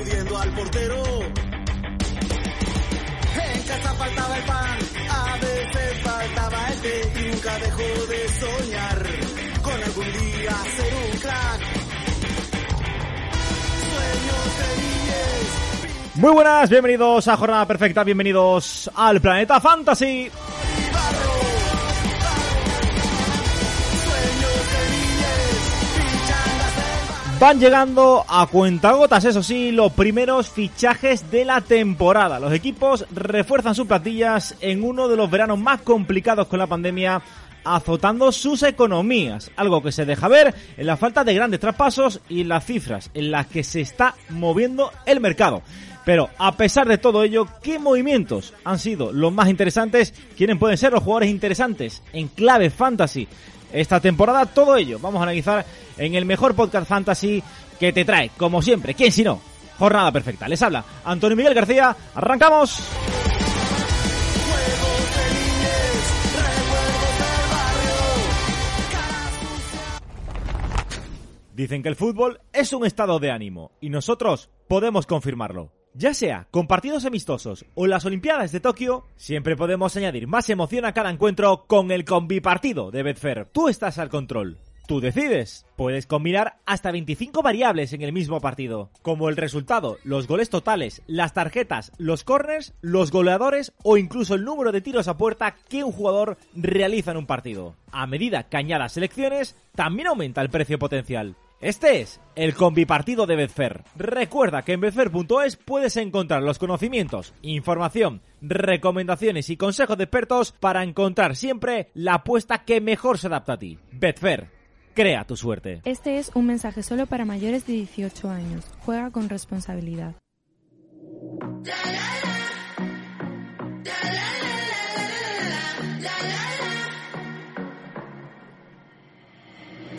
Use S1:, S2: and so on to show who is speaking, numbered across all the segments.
S1: al portero. En casa faltaba el pan, a veces faltaba el té y nunca dejó de soñar con algún día ser un crack. Sueños de niñez.
S2: Muy buenas, bienvenidos a Jornada Perfecta, bienvenidos al Planeta Fantasy. Van llegando a cuentagotas, eso sí, los primeros fichajes de la temporada. Los equipos refuerzan sus platillas en uno de los veranos más complicados con la pandemia, azotando sus economías. Algo que se deja ver en la falta de grandes traspasos y las cifras en las que se está moviendo el mercado. Pero a pesar de todo ello, ¿qué movimientos han sido los más interesantes? ¿Quiénes pueden ser los jugadores interesantes en clave fantasy esta temporada? Todo ello vamos a analizar en el mejor podcast fantasy que te trae, como siempre, ¿quién si no? Jornada perfecta. Les habla Antonio Miguel García. ¡Arrancamos! Dicen que el fútbol es un estado de ánimo y nosotros podemos confirmarlo. Ya sea con partidos amistosos o las Olimpiadas de Tokio, siempre podemos añadir más emoción a cada encuentro con el combipartido de Betfair. Tú estás al control. Tú decides. Puedes combinar hasta 25 variables en el mismo partido, como el resultado, los goles totales, las tarjetas, los corners, los goleadores o incluso el número de tiros a puerta que un jugador realiza en un partido. A medida que añadas selecciones, también aumenta el precio potencial. Este es el combipartido de Betfair. Recuerda que en betfair.es puedes encontrar los conocimientos, información, recomendaciones y consejos de expertos para encontrar siempre la apuesta que mejor se adapta a ti. Betfair, crea tu suerte.
S3: Este es un mensaje solo para mayores de 18 años. Juega con responsabilidad.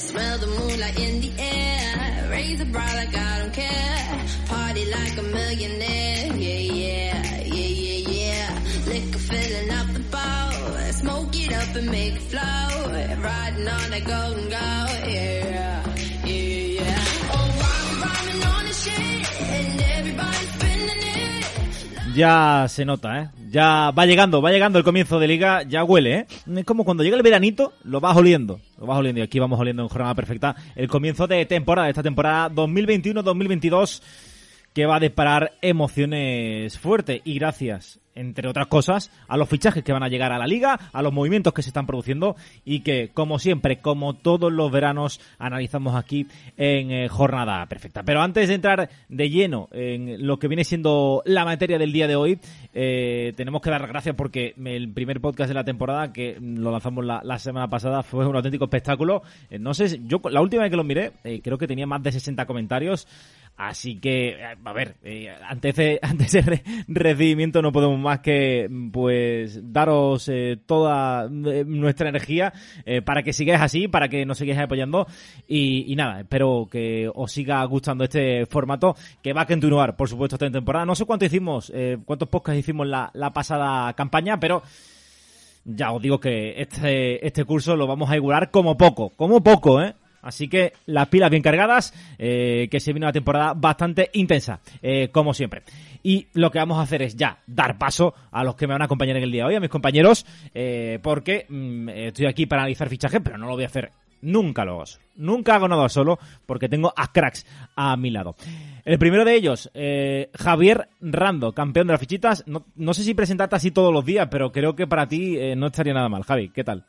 S4: Smell the moonlight in the air. Raise the bar like I don't care. Party like a millionaire. Yeah, yeah, yeah, yeah, yeah. Liquor filling up the bowl. Smoke it up and make it flow. Riding on that golden gold. Yeah, yeah,
S2: Ya se nota, ¿eh? Ya va llegando, va llegando el comienzo de liga, ya huele, ¿eh? Es como cuando llega el veranito, lo vas oliendo, lo vas oliendo y aquí vamos oliendo en jornada perfecta el comienzo de temporada, esta temporada 2021-2022 que va a disparar emociones fuertes y gracias, entre otras cosas, a los fichajes que van a llegar a la liga, a los movimientos que se están produciendo y que, como siempre, como todos los veranos, analizamos aquí en eh, Jornada Perfecta. Pero antes de entrar de lleno en lo que viene siendo la materia del día de hoy, eh, tenemos que dar gracias porque el primer podcast de la temporada, que lo lanzamos la, semana pasada, fue un auténtico espectáculo. Eh, no sé, yo la última vez que lo miré, eh, creo que tenía más de 60 comentarios. Así que, eh, a ver, eh, ante ese, ante ese re- recibimiento no podemos más que, pues, daros eh, toda eh, nuestra energía eh, para que sigáis así, para que nos sigáis apoyando. Y, nada, espero que os siga gustando este formato que va a continuar, por supuesto, esta temporada. No sé cuánto hicimos, cuántos podcasts hicimos la, la pasada campaña, pero ya os digo que este, este curso lo vamos a igualar como poco, como poco, ¿eh? Así que las pilas bien cargadas, eh, que se viene una temporada bastante intensa, eh, como siempre. Y lo que vamos a hacer es ya dar paso a los que me van a acompañar en el día de hoy, a mis compañeros, eh, porque mm, estoy aquí para analizar fichajes, pero no lo voy a hacer Nunca lo hago. Nunca hago nada solo porque tengo a cracks a mi lado. El primero de ellos, eh, Javier Rando, campeón de las fichitas. No, sé si presentarte así todos los días, pero creo que para ti no estaría nada mal. Javi, ¿qué tal?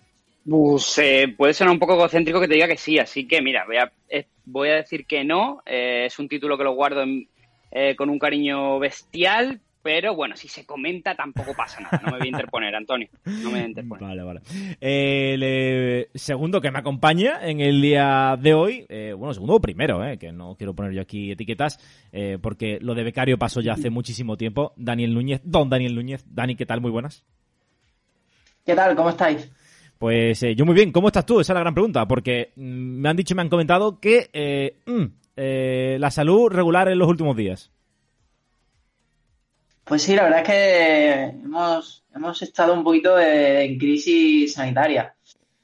S5: Pues eh, puede sonar un poco egocéntrico que te diga que sí, así que mira, voy a, eh, voy a decir que no. eh, es un título que lo guardo en- eh, con un cariño bestial, pero bueno, si se comenta tampoco pasa nada. No me voy a interponer, Antonio. No me voy a interponer.
S2: Vale, vale. El eh, segundo que me acompaña en el día de hoy, eh, bueno, segundo o primero, eh, que no quiero poner yo aquí etiquetas, eh, porque lo de becario pasó ya hace muchísimo tiempo. Daniel Núñez, don Daniel Núñez. Dani, ¿qué tal? Muy buenas.
S6: ¿Qué tal? ¿Cómo estáis?
S2: Pues eh, yo muy bien, ¿cómo estás tú? Esa es la gran pregunta, porque mm, me han dicho y me han comentado que eh, mm, eh, la salud regular en los últimos días.
S6: Pues sí, la verdad es que hemos, hemos estado un poquito en crisis sanitaria.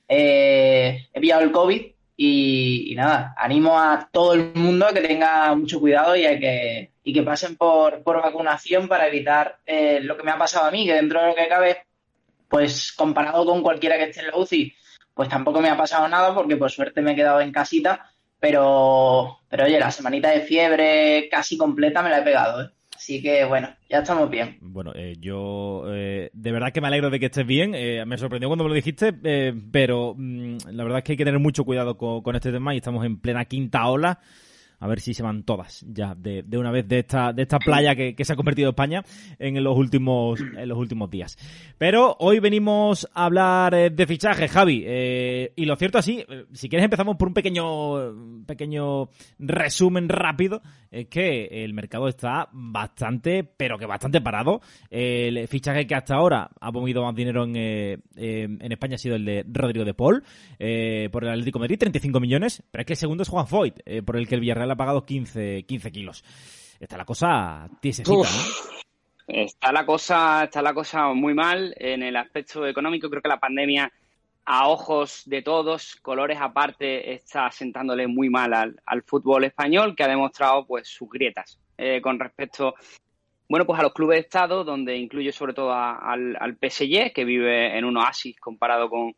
S6: He pillado el COVID, Y, y nada, animo a todo el mundo a que tenga mucho cuidado y a que, y que pasen por, por vacunación para evitar lo que me ha pasado a mí, que dentro de lo que cabe, pues comparado con cualquiera que esté en la UCI, pues tampoco me ha pasado nada porque por suerte me he quedado en casita, pero, pero oye, la semanita de fiebre casi completa me la he pegado, ¿eh? Así que bueno, ya estamos bien.
S2: Bueno, eh, yo eh, de verdad que me alegro de que estés bien. Eh, me sorprendió cuando me lo dijiste, eh, pero mm, la verdad es que hay que tener mucho cuidado con, con este tema y estamos en plena quinta ola. A ver si se van todas ya de, de una vez de esta, de esta playa que, que se ha convertido España en los últimos, en los últimos días. Pero hoy venimos a hablar eh, de fichaje, Javi. Eh, y lo cierto así, eh, si quieres empezamos por un pequeño, pequeño resumen rápido, es que el mercado está bastante, pero que bastante parado. El fichaje que hasta ahora ha movido más dinero en, eh, en España ha sido el de Rodrigo de Paul, por el Atlético de Madrid, 35 millones, pero es que el segundo es Juan Foyt, por el que el Villarreal ha pagado 15, 15 kilos. Está la cosa tiesecita,
S5: Uf.
S2: ¿no?
S5: Está la cosa, está la cosa muy mal en el aspecto económico. Creo que la pandemia, a ojos de todos, colores aparte, está sentándole muy mal al, al fútbol español, que ha demostrado pues sus grietas eh, con respecto, bueno, pues a los clubes de estado, donde incluye sobre todo a- al, al PSG, que vive en un oasis comparado con,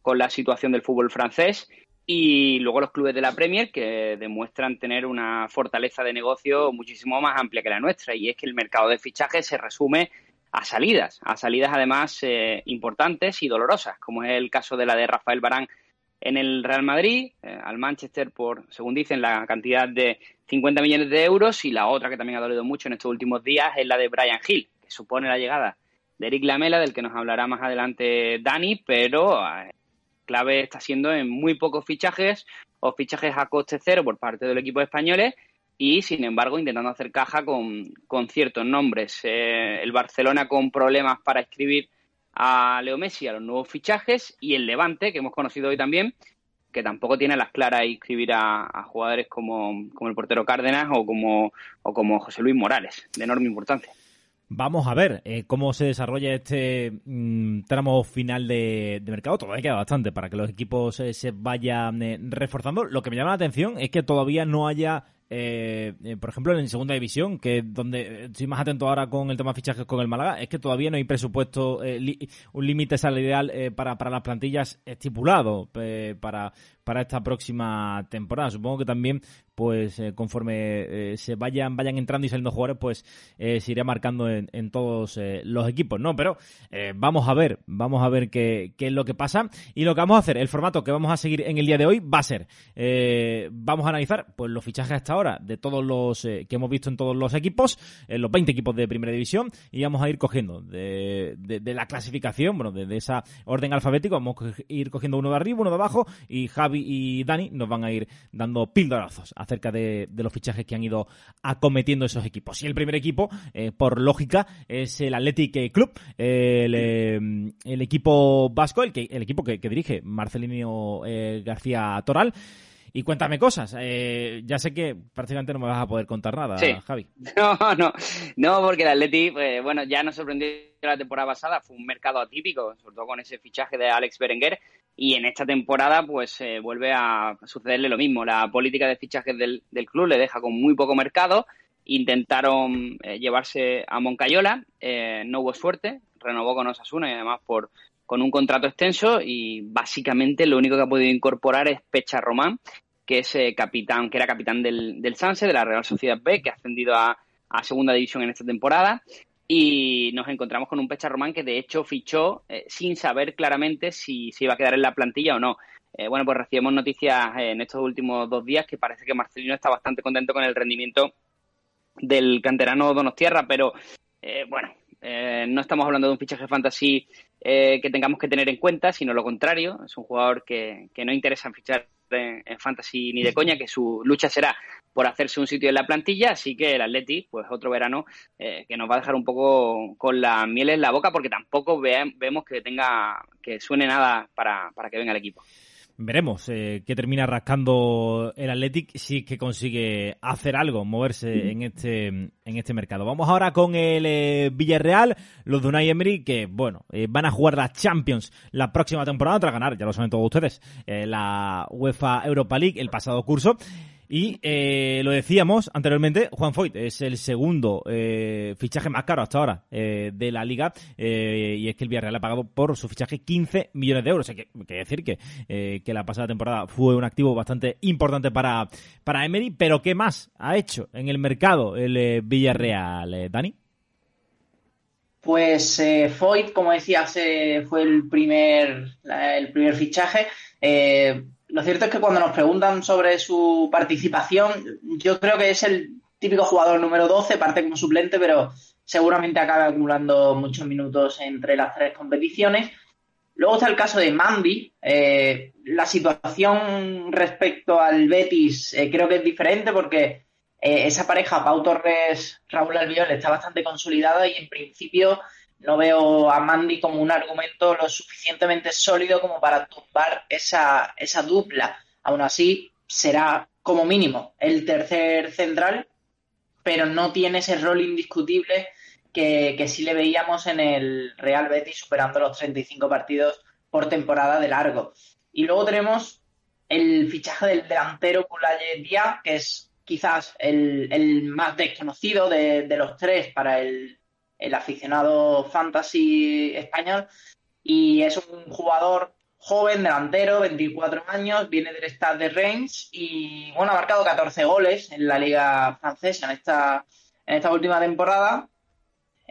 S5: con la situación del fútbol francés. Y luego los clubes de la Premier que demuestran tener una fortaleza de negocio muchísimo más amplia que la nuestra. Y es que el mercado de fichajes se resume a salidas, a salidas además eh, importantes y dolorosas, como es el caso de la de Rafael Barán en el Real Madrid, eh, al Manchester por, según dicen, la cantidad de 50 millones de euros y la otra que también ha dolido mucho en estos últimos días es la de Brian Hill, que supone la llegada de Eric Lamela, del que nos hablará más adelante Dani, pero eh, clave está siendo en muy pocos fichajes o fichajes a coste cero por parte del equipo españoles y, sin embargo, intentando hacer caja con, con ciertos nombres. Eh, el Barcelona con problemas para escribir a Leo Messi a los nuevos fichajes y el Levante, que hemos conocido hoy también, que tampoco tiene las claras inscribir a, a jugadores como, como el portero Cárdenas o como, o como José Luis Morales, de enorme importancia.
S2: Vamos a ver eh, cómo se desarrolla este mm, tramo final de, mercado. Todavía queda bastante para que los equipos eh, se vayan eh, reforzando. Lo que me llama la atención es que todavía no haya, eh, eh, por ejemplo, en segunda división, que es donde eh, estoy más atento ahora con el tema de fichajes con el Málaga, es que todavía no hay presupuesto, li- un límite salarial para, para las plantillas estipulado para, para esta próxima temporada. Supongo que también, pues, eh, conforme eh, se vayan, vayan entrando y saliendo jugadores, pues eh, se irá marcando en, en todos los equipos, ¿no? Pero vamos a ver, vamos a ver qué, es lo que pasa. Y lo que vamos a hacer, el formato que vamos a seguir en el día de hoy va a ser, vamos a analizar pues los fichajes hasta ahora de todos los que hemos visto en todos los equipos, en los 20 equipos de primera división, y vamos a ir cogiendo de, la clasificación, bueno, de, de esa orden alfabética, vamos a ir cogiendo uno de arriba, uno de abajo, y Javi y Dani nos van a ir dando pildorazos acerca de, los fichajes que han ido acometiendo esos equipos. Y el primer equipo, eh, por lógica, es el Athletic Club, el, eh, el equipo vasco, el, que, el equipo que, que dirige Marcelino eh, García Toral. Y cuéntame cosas. Eh, ya sé que prácticamente no me vas a poder contar nada,
S5: Sí.
S2: Javi.
S5: No, no, no, porque el Atleti, eh, bueno, ya nos sorprendió la temporada pasada, fue un mercado atípico, sobre todo con ese fichaje de Alex Berenguer, y en esta temporada pues eh, vuelve a sucederle lo mismo. La política de fichajes del, del club le deja con muy poco mercado, intentaron eh, llevarse a Moncayola, eh, no hubo suerte, renovó con Osasuna y además por con un contrato extenso y básicamente lo único que ha podido incorporar es Pecha Román, que es eh, capitán, que era capitán del, del Sanse, de la Real Sociedad B, que ha ascendido a, a segunda división en esta temporada. Y nos encontramos con un Pecha Román que de hecho fichó eh, sin saber claramente si iba a quedar en la plantilla o no. Eh, bueno, pues recibimos noticias en estos últimos dos días que parece que Marcelino está bastante contento con el rendimiento del canterano Donostierra, pero bueno, no estamos hablando de un fichaje fantasy eh, que tengamos que tener en cuenta, sino lo contrario. Es un jugador que, que no interesa en fichar en, fantasy ni de coña, que su lucha será por hacerse un sitio en la plantilla, así que el Atleti, pues otro verano eh, que nos va a dejar un poco con la miel en la boca, porque tampoco ve- vemos que tenga que suene nada para, para que venga el equipo.
S2: Veremos eh, qué termina rascando el Athletic si es que consigue hacer algo, moverse en este en este mercado. Vamos ahora con el eh, Villarreal, los de Unai Emery que bueno eh, van a jugar la Champions la próxima temporada tras ganar, ya lo saben todos ustedes, eh, la UEFA Europa League el pasado curso. Y eh, lo decíamos anteriormente, Juan Foyt es el segundo fichaje más caro hasta ahora de la liga y es que el Villarreal ha pagado por su fichaje 15 millones de euros. O sea, que, que decir que, que la pasada temporada fue un activo bastante importante para, para Emery, pero ¿qué más ha hecho en el mercado el Villarreal, eh, Dani?
S6: Pues eh, Foyt, como decías, eh, fue el primer, el primer fichaje. Eh, lo cierto es que cuando nos preguntan sobre su participación, yo creo que es el típico jugador número 12, parte como suplente, pero seguramente acabe acumulando muchos minutos entre las tres competiciones. Luego está el caso de Mandy. Eh, la situación respecto al Betis creo que es diferente porque eh, esa pareja, Pau Torres, Raúl Albiol, está bastante consolidada y en principio no veo a Mandy como un argumento lo suficientemente sólido como para tumbar esa, esa dupla. Aún así, será como mínimo el tercer central, pero no tiene ese rol indiscutible que, que sí le veíamos en el Real Betis superando los 35 partidos por temporada de largo. Y luego tenemos el fichaje del delantero Kulaye Díaz, que es quizás el, más desconocido de, los tres para el, el aficionado fantasy español. Y es un jugador joven, delantero, 24 años, viene del Stade de Reims y bueno, ha marcado 14 goles en la liga francesa en esta, en esta última temporada.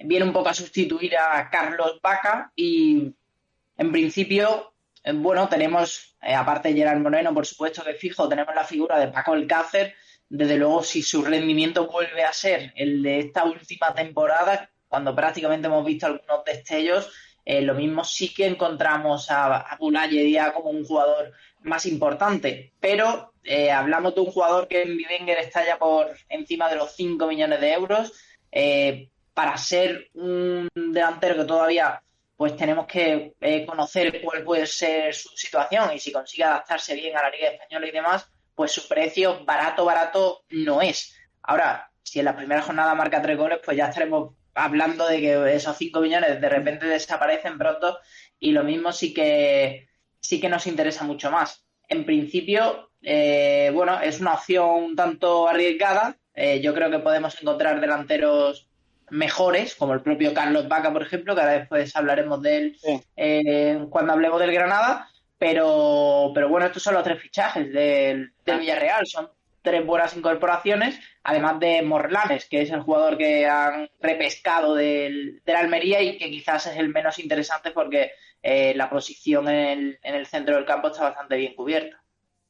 S6: Viene un poco a sustituir a Carlos Vaca y en principio, eh, bueno, tenemos, eh, aparte de Gerard Moreno, por supuesto que fijo, tenemos la figura de Paco Alcácer. Desde luego, si su rendimiento vuelve a ser el de esta última temporada, cuando prácticamente hemos visto algunos destellos, eh, lo mismo sí que encontramos a, a Boulaye Díaz como un jugador más importante. Pero eh, hablamos de un jugador que en Bivenger está ya por encima de los 5 millones de euros. Eh, para ser un delantero que todavía pues tenemos que conocer cuál puede ser su situación y si consigue adaptarse bien a la Liga Española y demás, pues su precio barato, barato no es. Ahora, si en la primera jornada marca tres goles, pues ya estaremos hablando de que esos 5 millones de repente desaparecen pronto y lo mismo sí que sí que nos interesa mucho más. En principio, eh, bueno, es una opción un tanto arriesgada. Eh, yo creo que podemos encontrar delanteros mejores, como el propio Carlos Vaca, por ejemplo, que ahora después hablaremos de él
S5: Sí.
S6: eh, cuando hablemos del Granada. Pero, pero bueno, estos son los tres fichajes del, del Villarreal. Son tres buenas incorporaciones, además de Morlanes, que es el jugador que han repescado del, del Almería y que quizás es el menos interesante porque eh, la posición en el, en el centro del campo está bastante bien cubierta.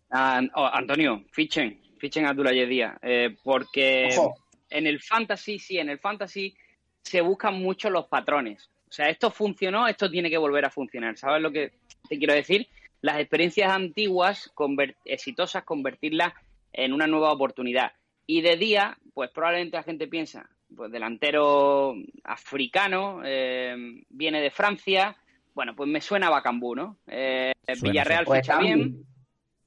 S5: Ah, oh, Antonio, fichen, fichen a Abdoulaye Díaz, eh, porque
S6: Ojo.
S5: en el fantasy, sí, en el fantasy se buscan mucho los patrones. O sea, esto funcionó, esto tiene que volver a funcionar. ¿Sabes lo que te quiero decir? Las experiencias antiguas, exitosas, convertirlas en una nueva oportunidad. Y de día, pues probablemente la gente piensa, pues delantero africano, eh, viene de Francia, bueno, pues me suena a Bacambú, ¿no? Eh,
S2: Suena,
S5: Villarreal
S6: Pues
S5: ficha bien,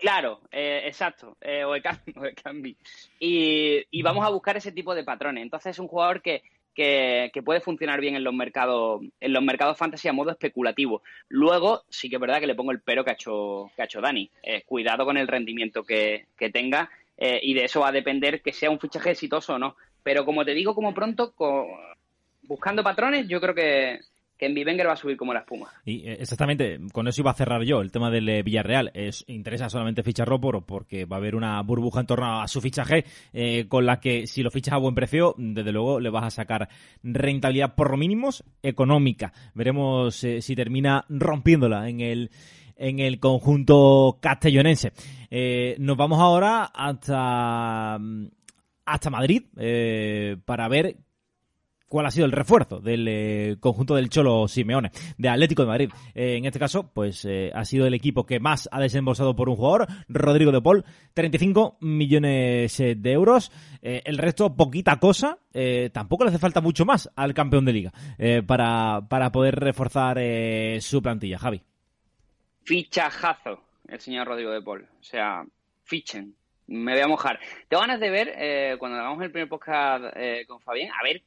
S5: Claro, eh, exacto, eh, o. Y, y vamos a buscar ese tipo de patrones. Entonces es un jugador que, que, que puede funcionar bien en los mercados, en los mercados fantasy a modo especulativo. Luego, sí que es verdad que le pongo el pero que ha hecho, que ha hecho Dani. Eh, cuidado con el rendimiento que, que tenga, eh, y de eso va a depender que sea un fichaje exitoso o no. Pero como te digo, como pronto, buscando patrones, yo creo que, en Bivenger va a subir como la espuma.
S2: Y eh, exactamente, con eso iba a cerrar yo el tema del eh, Villarreal. Es, interesa solamente ficharlo por, porque va a haber una burbuja en torno a su fichaje eh, con la que si lo fichas a buen precio, desde luego le vas a sacar rentabilidad por lo mínimos económica. Veremos si termina rompiéndola en el en el conjunto castellonense. Nos vamos ahora hasta hasta Madrid para ver cuál ha sido el refuerzo del eh, conjunto del Cholo Simeone, de Atlético de Madrid. Eh, en este caso, pues eh, ha sido el equipo que más ha desembolsado por un jugador, Rodrigo de Paul, 35 millones de euros. El resto, poquita cosa. Tampoco le hace falta mucho más al campeón de liga para, para poder reforzar su plantilla, Javi.
S5: Fichajazo, el señor Rodrigo de Paul. O sea, fichen. Me voy a mojar. Tengo ganas de ver, cuando hagamos el primer podcast con Fabián, a ver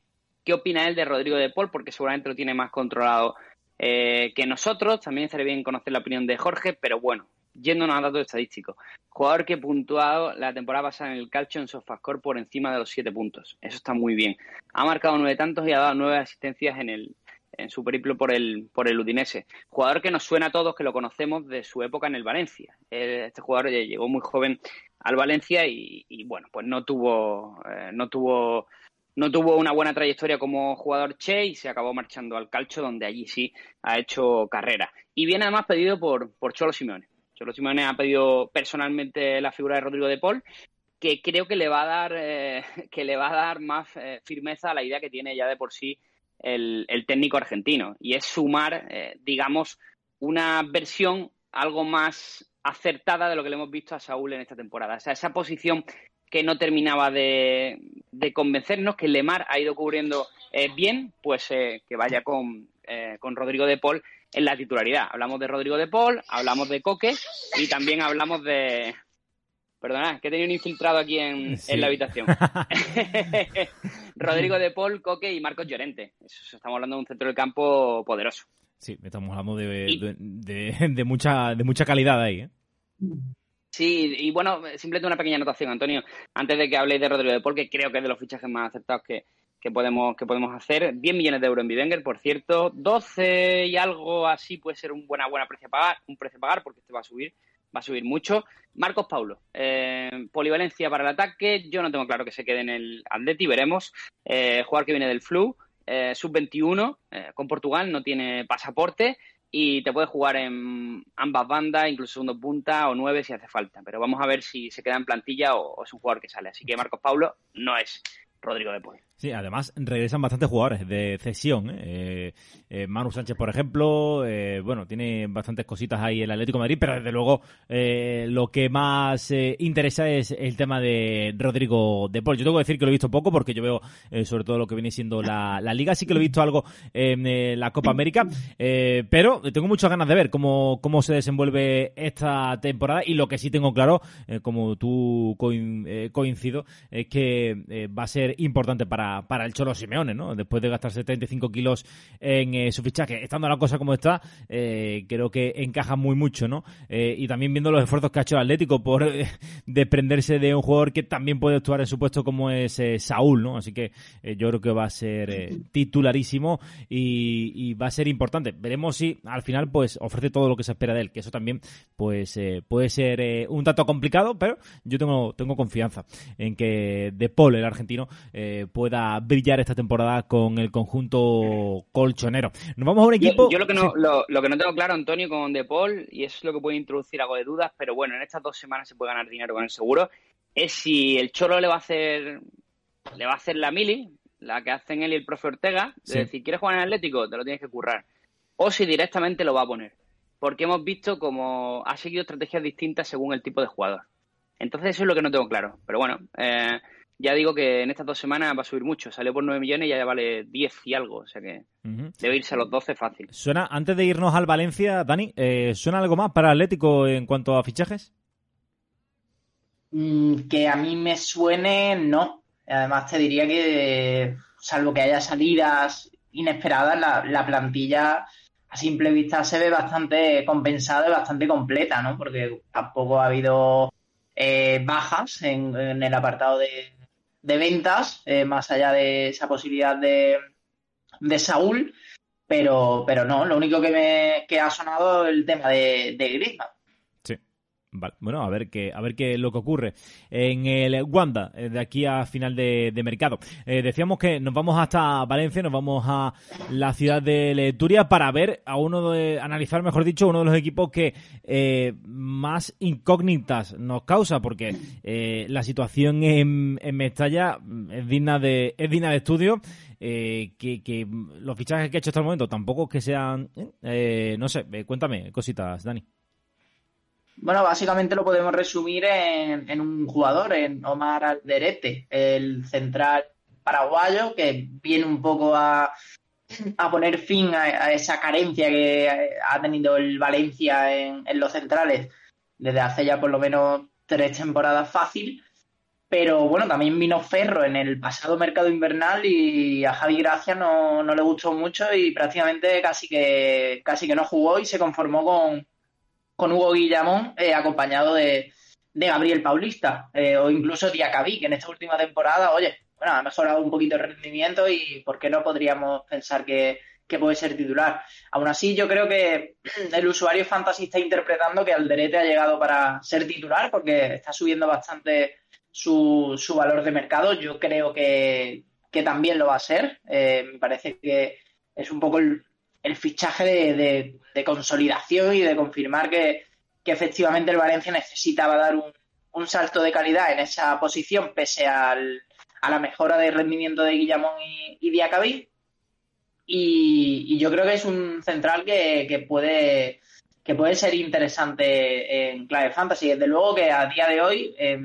S5: qué opina él de Rodrigo de Paul, porque seguramente lo tiene más controlado eh, que nosotros. También estaría bien conocer la opinión de Jorge, pero bueno, yéndonos a datos estadísticos. Jugador que ha puntuado la temporada pasada en el calcio en Sofascore por encima de los siete puntos. Eso está muy bien. Ha marcado nueve tantos y ha dado nueve asistencias en el en su periplo por el, por el Udinese. Jugador que nos suena a todos, que lo conocemos de su época en el Valencia. Este jugador llegó muy joven al Valencia y, bueno, pues no tuvo, eh, no tuvo no tuvo una buena trayectoria como jugador Che y se acabó marchando al calcio, donde allí sí ha hecho carrera. Y viene además pedido por, por Cholo Simeone. Cholo Simeone ha pedido personalmente la figura de Rodrigo de Paul, que creo que le va a dar, eh, que le va a dar más eh, firmeza a la idea que tiene ya de por sí el, técnico argentino. Y es sumar, eh, digamos, una versión algo más acertada de lo que le hemos visto a Saúl en esta temporada. O sea, esa posición que no terminaba de, convencernos, que Lemar ha ido cubriendo eh, bien, pues eh, que vaya con, eh, con Rodrigo de Paul en la titularidad. Hablamos de Rodrigo de Paul, hablamos de Coque y también hablamos de... Perdona, que he tenido un infiltrado aquí en, en la habitación. Rodrigo de Paul, Coque y Marcos Llorente. estamos hablando de un centro del campo poderoso.
S2: Sí, estamos hablando de, de, mucha, de mucha calidad ahí.
S5: Sí, y bueno, simplemente una pequeña anotación, Antonio, antes de que habléis de Rodrigo de que creo que es de los fichajes más aceptados que, podemos, que podemos hacer. 10 millones de euros en Bivenger, por cierto. 12 y algo así puede ser un buena, buena precio a pagar, un precio a pagar, porque este va a subir, va a subir mucho. Marcos Paulo, eh, polivalencia para el ataque. Yo no tengo claro que se quede en el Atleti, veremos. Eh, que viene del Flu, eh, sub-21, eh, con Portugal, no tiene pasaporte y te puede jugar en ambas bandas, incluso segundo punta o nueve si hace falta. Pero vamos a ver si se queda en plantilla o, es un jugador que sale. Así que Marcos Paulo no es Rodrigo de Paul.
S2: Sí, además regresan bastantes jugadores de cesión. ¿eh? Eh, eh, Manu Sánchez, por ejemplo, bueno, tiene bastantes cositas ahí el Atlético Madrid, pero desde luego lo que más interesa es el tema de Rodrigo de Paul. Yo tengo que decir que lo he visto poco porque yo veo sobre todo lo que viene siendo la, Liga. Sí que lo he visto algo en la Copa América, pero tengo muchas ganas de ver cómo, cómo se desenvuelve esta temporada y lo que sí tengo claro, como tú coincido, es que va a ser importante para para, el Cholo Simeone, ¿no? Después de gastar 75 kilos en eh, su fichaje, estando la cosa como está, eh, creo que encaja muy mucho, ¿no? Eh, y también viendo los esfuerzos que ha hecho el Atlético por desprenderse de un jugador que también puede actuar en su puesto como es Saúl, ¿no? Así que yo creo que va a ser titularísimo y, va a ser importante. Veremos si al final pues ofrece todo lo que se espera de él, que eso también pues puede ser un tanto complicado, pero yo tengo, tengo confianza en que De Paul, el argentino, pueda brillar esta temporada con el conjunto colchonero. Nos vamos a un equipo...
S5: Yo, lo, que no, lo, que no tengo claro, Antonio, con De Paul, y eso es lo que puede introducir algo de dudas, pero bueno, en estas dos semanas se puede ganar dinero con el seguro, es si el Cholo le va a hacer le va a hacer la mili, la que hacen él y el profe Ortega, de decir, ¿quieres jugar en Atlético? Te lo tienes que currar. O si directamente lo va a poner. Porque hemos visto como ha seguido estrategias distintas según el tipo de jugador. Entonces eso es lo que no tengo claro. Pero bueno, eh, ya digo que en estas dos semanas va a subir mucho. Salió por 9 millones y ya vale 10 y algo. O sea que debe irse a los 12 fácil.
S2: Suena, antes de irnos al Valencia, Dani, eh, ¿suena algo más para Atlético en cuanto a fichajes?
S6: Mm, que a mí me suene, no. Además, te diría que, salvo que haya salidas inesperadas, la, plantilla a simple vista se ve bastante compensada y bastante completa, ¿no? Porque tampoco ha habido eh, bajas en, el apartado de, de ventas, eh, más allá de esa posibilidad de, de Saúl, pero, pero no, lo único que me que ha sonado el tema de, de Griezmann.
S2: Vale. Bueno, a ver qué, a ver qué lo que ocurre en el Wanda eh, de aquí a final de, mercado. Eh, decíamos que nos vamos hasta Valencia, nos vamos a la ciudad de Leturia para ver a uno de, analizar, mejor dicho, uno de los equipos que eh, más incógnitas nos causa, porque la situación en, en Mestalla es digna de, es digna de estudio. que, los fichajes que ha hecho hasta el momento tampoco que sean, no sé, cuéntame cositas, Dani.
S6: Bueno, básicamente lo podemos resumir en, un jugador, en Omar Alderete, el central paraguayo, que viene un poco a, poner fin a, esa carencia que ha tenido el Valencia en, los centrales desde hace ya por lo menos tres temporadas fácil. Pero bueno, también vino Ferro en el pasado mercado invernal y a Javi Gracia no, no le gustó mucho y prácticamente casi que, casi que no jugó y se conformó con, con Hugo Guillamón, eh, acompañado de, de, Gabriel Paulista eh, o incluso Diacabí, que en esta última temporada, oye, bueno, ha mejorado un poquito el rendimiento y ¿por qué no podríamos pensar que, que puede ser titular? Aún así, yo creo que el usuario fantasy está interpretando que Alderete ha llegado para ser titular porque está subiendo bastante su, su valor de mercado. Yo creo que, que también lo va a ser. Eh, me parece que es un poco el, el fichaje de, consolidación y de confirmar que, efectivamente el Valencia necesitaba dar un, salto de calidad en esa posición pese al, a la mejora de rendimiento de Guillamón y, Diacabí. Y, yo creo que es un central que, puede que puede ser interesante en clave fantasy. Desde luego que a día de hoy, eh,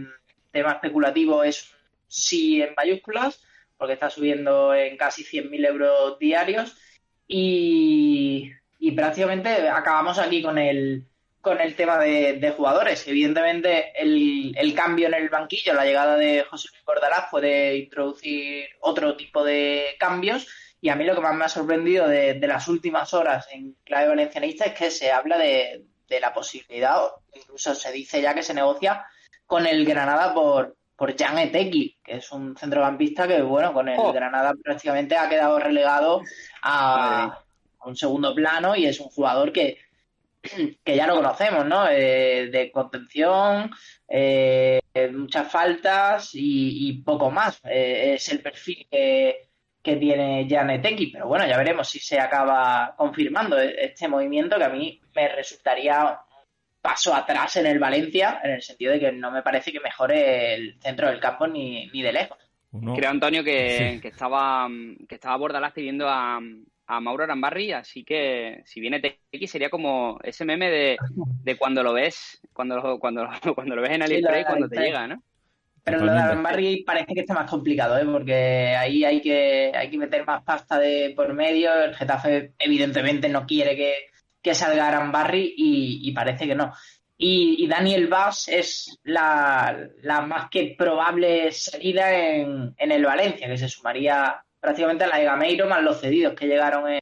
S6: tema especulativo es sí en mayúsculas, porque está subiendo en casi 100.000 euros diarios. Y, y, prácticamente acabamos aquí con el, con el tema de, de jugadores. Evidentemente, el, el, cambio en el banquillo, la llegada de José Luis Bordalás puede introducir otro tipo de cambios. Y a mí lo que más me ha sorprendido de, de las últimas horas en clave valencianista es que se habla de, de la posibilidad, incluso se dice ya que se negocia con el Granada por, por Jan Etequi, que es un centrocampista que, bueno, con el oh. Granada prácticamente ha quedado relegado a, a, un segundo plano y es un jugador que, que ya lo conocemos, ¿no? Eh, de contención, eh, muchas faltas y, y poco más. Eh, es el perfil que, que tiene Jan Etequi, pero bueno, ya veremos si se acaba confirmando este movimiento que a mí me resultaría paso atrás en el Valencia, en el sentido de que no me parece que mejore el centro del campo ni, ni de lejos.
S5: Uno... Creo, Antonio, que, sí. que, estaba que estaba Bordalás pidiendo a, a Mauro Arambarri, así que si viene TX sería como ese meme de, de cuando lo ves, cuando lo, cuando, lo, cuando lo ves en AliExpress sí, cuando te llega, ¿no?
S6: Pero lo de Arambarri parece que está más complicado, ¿eh? porque ahí hay que, hay que meter más pasta de por medio. El Getafe, evidentemente, no quiere que, que salga Arambarri y, y parece que no. Y, y Daniel Bass es la, la, más que probable salida en, en, el Valencia, que se sumaría prácticamente a la de Gameiro más los cedidos que llegaron en,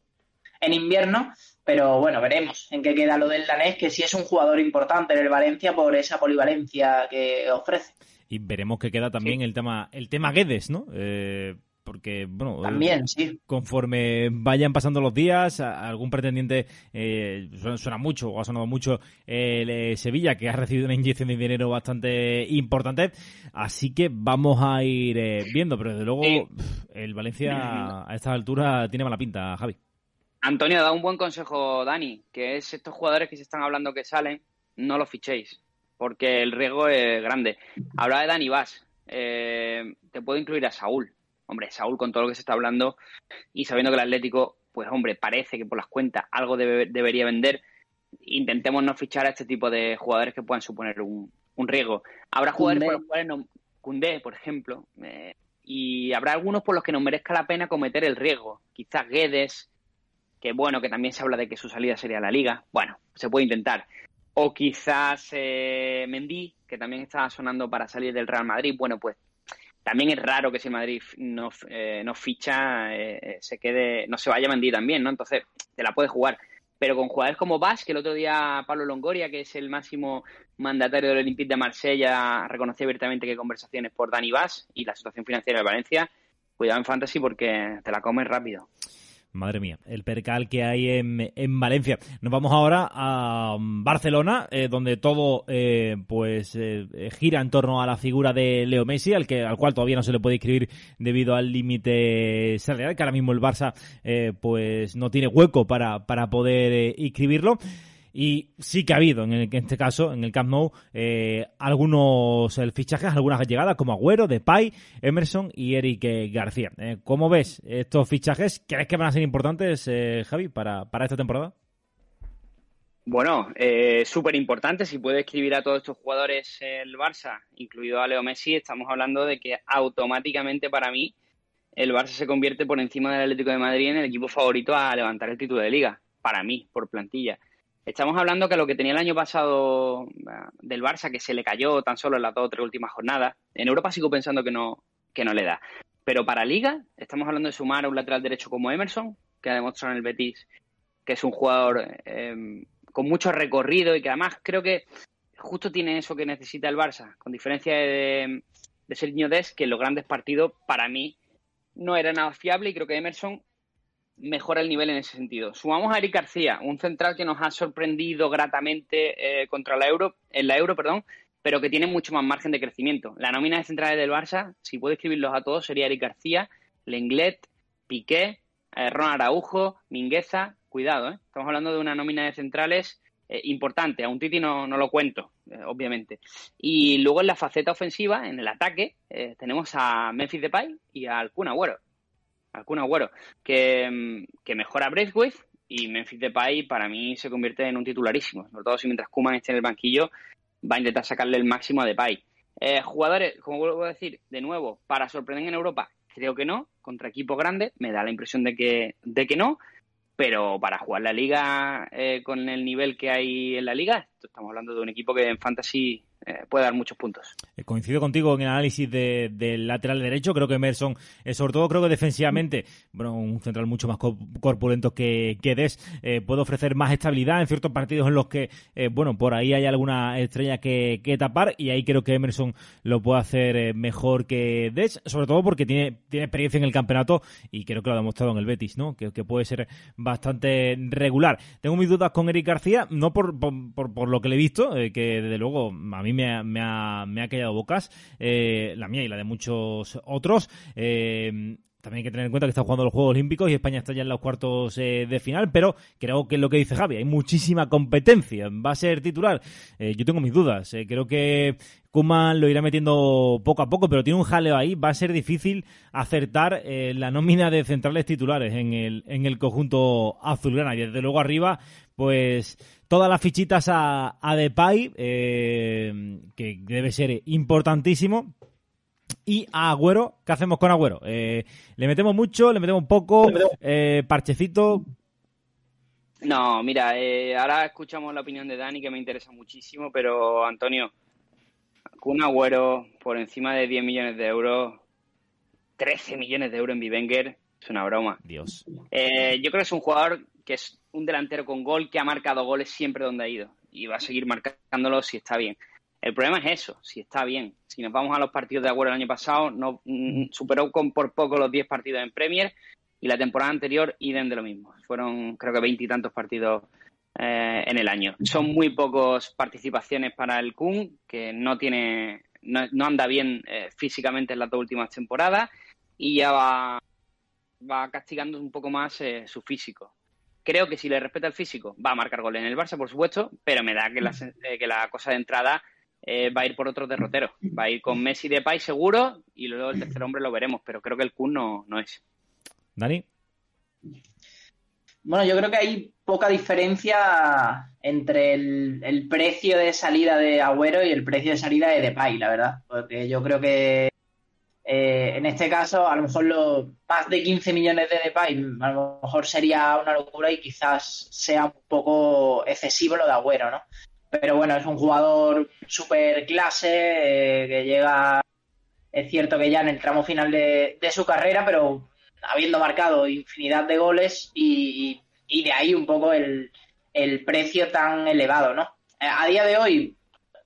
S6: en, invierno. Pero bueno, veremos en qué queda lo del danés, que sí es un jugador importante en el Valencia por esa polivalencia que ofrece.
S2: Y veremos qué queda también sí. el tema el tema Guedes, ¿no? Eh, porque, bueno,
S6: también, sí.
S2: conforme vayan pasando los días, algún pretendiente eh, suena, suena, mucho, o ha sonado mucho el eh, Sevilla, que ha recibido una inyección de dinero bastante importante, así que vamos a ir eh, viendo, pero desde luego sí. el Valencia a esta altura tiene mala pinta, Javi.
S5: Antonio, da un buen consejo, Dani, que es estos jugadores que se están hablando que salen, no los fichéis, porque el riesgo es grande. Hablaba de Dani Vaz, eh, te puedo incluir a Saúl, hombre, Saúl, con todo lo que se está hablando y sabiendo que el Atlético, pues hombre, parece que por las cuentas algo debe, debería vender, intentemos no fichar a este tipo de jugadores que puedan suponer un, un riesgo. Habrá jugadores por los cuales no. Cundé, por ejemplo, eh, y habrá algunos por los que no merezca la pena cometer el riesgo. Quizás Guedes, que bueno, que también se habla de que su salida sería la liga. Bueno, se puede intentar. O quizás eh, Mendy, que también está sonando para salir del Real Madrid. Bueno, pues también es raro que si Madrid no, eh, no ficha, eh, se quede, no se vaya a Mendy también, ¿no? Entonces, te la puede jugar. Pero con jugadores como Bas, que el otro día Pablo Longoria, que es el máximo mandatario del Olympique de Marsella, reconoció abiertamente que conversaciones por Dani Bas y la situación financiera de Valencia, cuidado en Fantasy porque te la comes rápido.
S2: Madre mía, el percal que hay en, en Valencia. Nos vamos ahora a Barcelona, eh, donde todo eh, pues eh, gira en torno a la figura de Leo Messi, al que al cual todavía no se le puede inscribir debido al límite salarial, que ahora mismo el Barça eh, pues no tiene hueco para, para poder eh, inscribirlo. Y sí que ha habido, en, el, en este caso, en el Camp Nou, eh, algunos el fichajes, algunas llegadas, como Agüero, Depay, Emerson y Eric eh, García. Eh, ¿Cómo ves estos fichajes? ¿Crees que van a ser importantes, eh, Javi, para, para esta temporada?
S5: Bueno, eh, súper importante. Si puede escribir a todos estos jugadores el Barça, incluido a Leo Messi, estamos hablando de que automáticamente para mí el Barça se convierte por encima del Atlético de Madrid en el equipo favorito a levantar el título de liga. Para mí, por plantilla. Estamos hablando que lo que tenía el año pasado ah, del Barça, que se le cayó tan solo en las dos o tres últimas jornadas, en Europa sigo pensando que no, que no le da. Pero para Liga, estamos hablando de sumar a un lateral derecho como Emerson, que ha demostrado en el Betis que es un jugador eh, con mucho recorrido y que además creo que justo tiene eso que necesita el Barça, con diferencia de, de Sergio Des, que en los grandes partidos para mí no era nada fiable y creo que Emerson mejora el nivel en ese sentido. Sumamos a Eric García, un central que nos ha sorprendido gratamente eh, contra la Euro, en la Euro, perdón, pero que tiene mucho más margen de crecimiento. La nómina de centrales del Barça, si puedo escribirlos a todos, sería Eric García, Lenglet, Piqué, eh, Ron Araujo, Mingueza. Cuidado, ¿eh? estamos hablando de una nómina de centrales eh, importante. A un Titi no, no lo cuento, eh, obviamente. Y luego en la faceta ofensiva, en el ataque, tenemos a Memphis Depay y al Kun. Kun Agüero, que, mm, que mejora Braithwaite y Memphis Depay para mí se convierte en un titularísimo. Sobre todo si mientras Kuman esté en el banquillo va a intentar sacarle el máximo a Depay. Eh, jugadores, como vuelvo a decir, de nuevo, para sorprender en Europa, creo que no. Contra equipos grandes, me da la impresión de que, de que no. Pero para jugar la liga eh, con el nivel que hay en la liga, estamos hablando de un equipo que en fantasy eh, puede dar muchos puntos.
S2: Eh, coincido contigo en el análisis de- del lateral derecho. Creo que Emerson, eh, sobre todo creo que defensivamente, bueno, un central mucho más co- corpulento que, que Des, puede ofrecer más estabilidad en ciertos partidos en los que, bueno, por ahí hay alguna estrella que, que tapar y ahí creo que Emerson lo puede hacer mejor que Des, sobre todo porque tiene, tiene experiencia en el campeonato y creo que lo ha demostrado en el Betis, ¿no? Que, que puede ser bastante regular. Tengo mis dudas con Eric García, no por, por, por- por lo que le he visto, que desde luego a mí me ha, me ha, me ha callado bocas, eh, la mía y la de muchos otros. Eh, también hay que tener en cuenta que está jugando los Juegos Olímpicos y España está ya en los cuartos eh, de final, pero creo que es lo que dice Javi, hay muchísima competencia. ¿Va a ser titular? Yo tengo mis dudas. creo que Kuman lo irá metiendo poco a poco, pero tiene un jaleo ahí. Va a ser difícil acertar la nómina de centrales titulares en el, en el conjunto azulgrana. Y desde luego arriba, pues todas las fichitas a, a Depay, eh, que debe ser importantísimo. Y a Agüero, ¿qué hacemos con Agüero? Eh, ¿Le metemos mucho? ¿Le metemos poco? Eh, ¿Parchecito?
S5: No, mira, eh, ahora escuchamos la opinión de Dani, que me interesa muchísimo, pero Antonio, Kun Agüero por encima de 10 millones de euros, 13 millones de euros en Bivenger, es una broma.
S2: Dios.
S5: Yo creo que es un jugador que es un delantero con gol, que ha marcado goles siempre donde ha ido y va a seguir marcándolo si está bien. El problema es eso, si está bien. Si nos vamos a los partidos de Agüero el año pasado, no mm, superó con por poco los 10 partidos en Premier y la temporada anterior idem de lo mismo. Fueron creo que veintitantos partidos eh, en el año. Son muy pocas participaciones para el Kun, que no tiene, no, no anda bien eh, físicamente en las dos últimas temporadas y ya va, va castigando un poco más eh, su físico. Creo que si le respeta el físico, va a marcar goles en el Barça, por supuesto, pero me da que la, eh, que la cosa de entrada eh, va a ir por otros derroteros. Va a ir con Messi de Pay seguro y luego el tercer hombre lo veremos, pero creo que el Kun no, no es.
S2: Dani.
S6: Bueno, yo creo que hay poca diferencia entre el, el precio de salida de Agüero y el precio de salida de Depay, la verdad. Porque yo creo que eh, en este caso, a lo mejor los más de 15 millones de Depay, a lo mejor sería una locura y quizás sea un poco excesivo lo de Agüero, ¿no? Pero bueno, es un jugador súper clase, eh, que llega, es cierto que ya en el tramo final de, de su carrera, pero habiendo marcado infinidad de goles y, y de ahí un poco el, el precio tan elevado, ¿no? Eh, A día de hoy,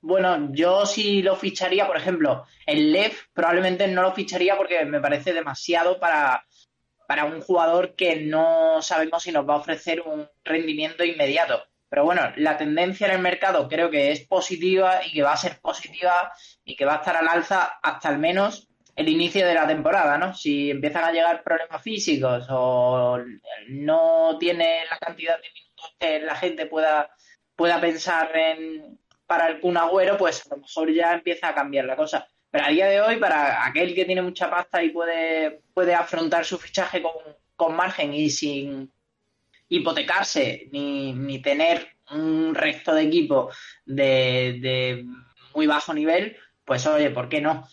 S6: bueno, yo sí lo ficharía, por ejemplo, el Lev probablemente no lo ficharía porque me parece demasiado para, para un jugador que no sabemos si nos va a ofrecer un rendimiento inmediato. Pero bueno, la tendencia en el mercado creo que es positiva y que va a ser positiva y que va a estar al alza hasta al menos el inicio de la temporada, ¿no? Si empiezan a llegar problemas físicos o no tiene la cantidad de minutos que la gente pueda, pueda pensar en para el Kun Agüero, pues a lo mejor ya empieza a cambiar la cosa. Pero a día de hoy, para aquel que tiene mucha pasta y puede, puede afrontar su fichaje con, con margen y sin hipotecarse ni, ni tener un resto de equipo de, de muy bajo nivel, pues oye, ¿por qué no?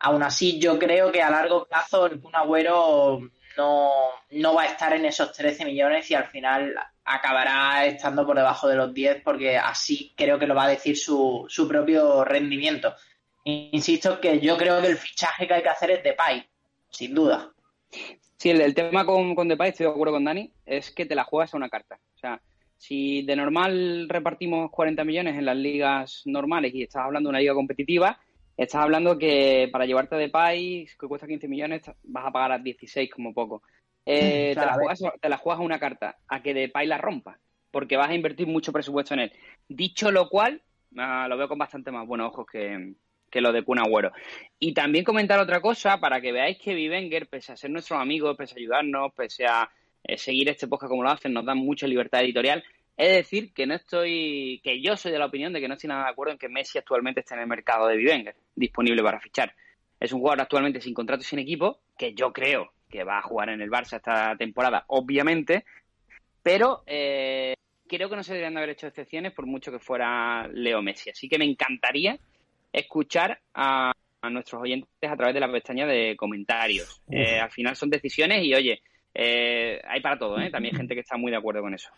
S6: Aún así, yo creo que a largo plazo el Kun Agüero no, no va a estar en esos 13 millones y al final acabará estando por debajo de los 10 porque así creo que lo va a decir su, su propio rendimiento. Insisto que yo creo que el fichaje que hay que hacer es Depay, sin duda.
S5: Sí, el, tema con, con Depay, estoy de acuerdo con Dani, es que te la juegas a una carta. O sea, si de normal repartimos 40 millones en las ligas normales y estás hablando de una liga competitiva, estás hablando que para llevarte a Depay, que cuesta 15 millones, vas a pagar a 16 como poco. Eh, te, la juegas, te la juegas a una carta, a que Depay la rompa, porque vas a invertir mucho presupuesto en él. Dicho lo cual, ah, lo veo con bastante más buenos ojos que, que lo de Kun Agüero. Y también comentar otra cosa para que veáis que Vivenger, pese a ser nuestros amigos, pese a ayudarnos, pese a eh, seguir este podcast como lo hacen, nos dan mucha libertad editorial. Es decir, que no estoy, que yo soy de la opinión de que no estoy nada de acuerdo en que Messi actualmente esté en el mercado de Vivenger, disponible para fichar. Es un jugador actualmente sin contrato y sin equipo, que yo creo que va a jugar en el Barça esta temporada, obviamente, pero eh, creo que no se deberían de haber hecho excepciones por mucho que fuera Leo Messi. Así que me encantaría escuchar a, a nuestros oyentes a través de la pestaña de comentarios. Eh, al final son decisiones y, oye, eh, hay para todo, ¿eh? También hay gente que está muy de acuerdo con eso.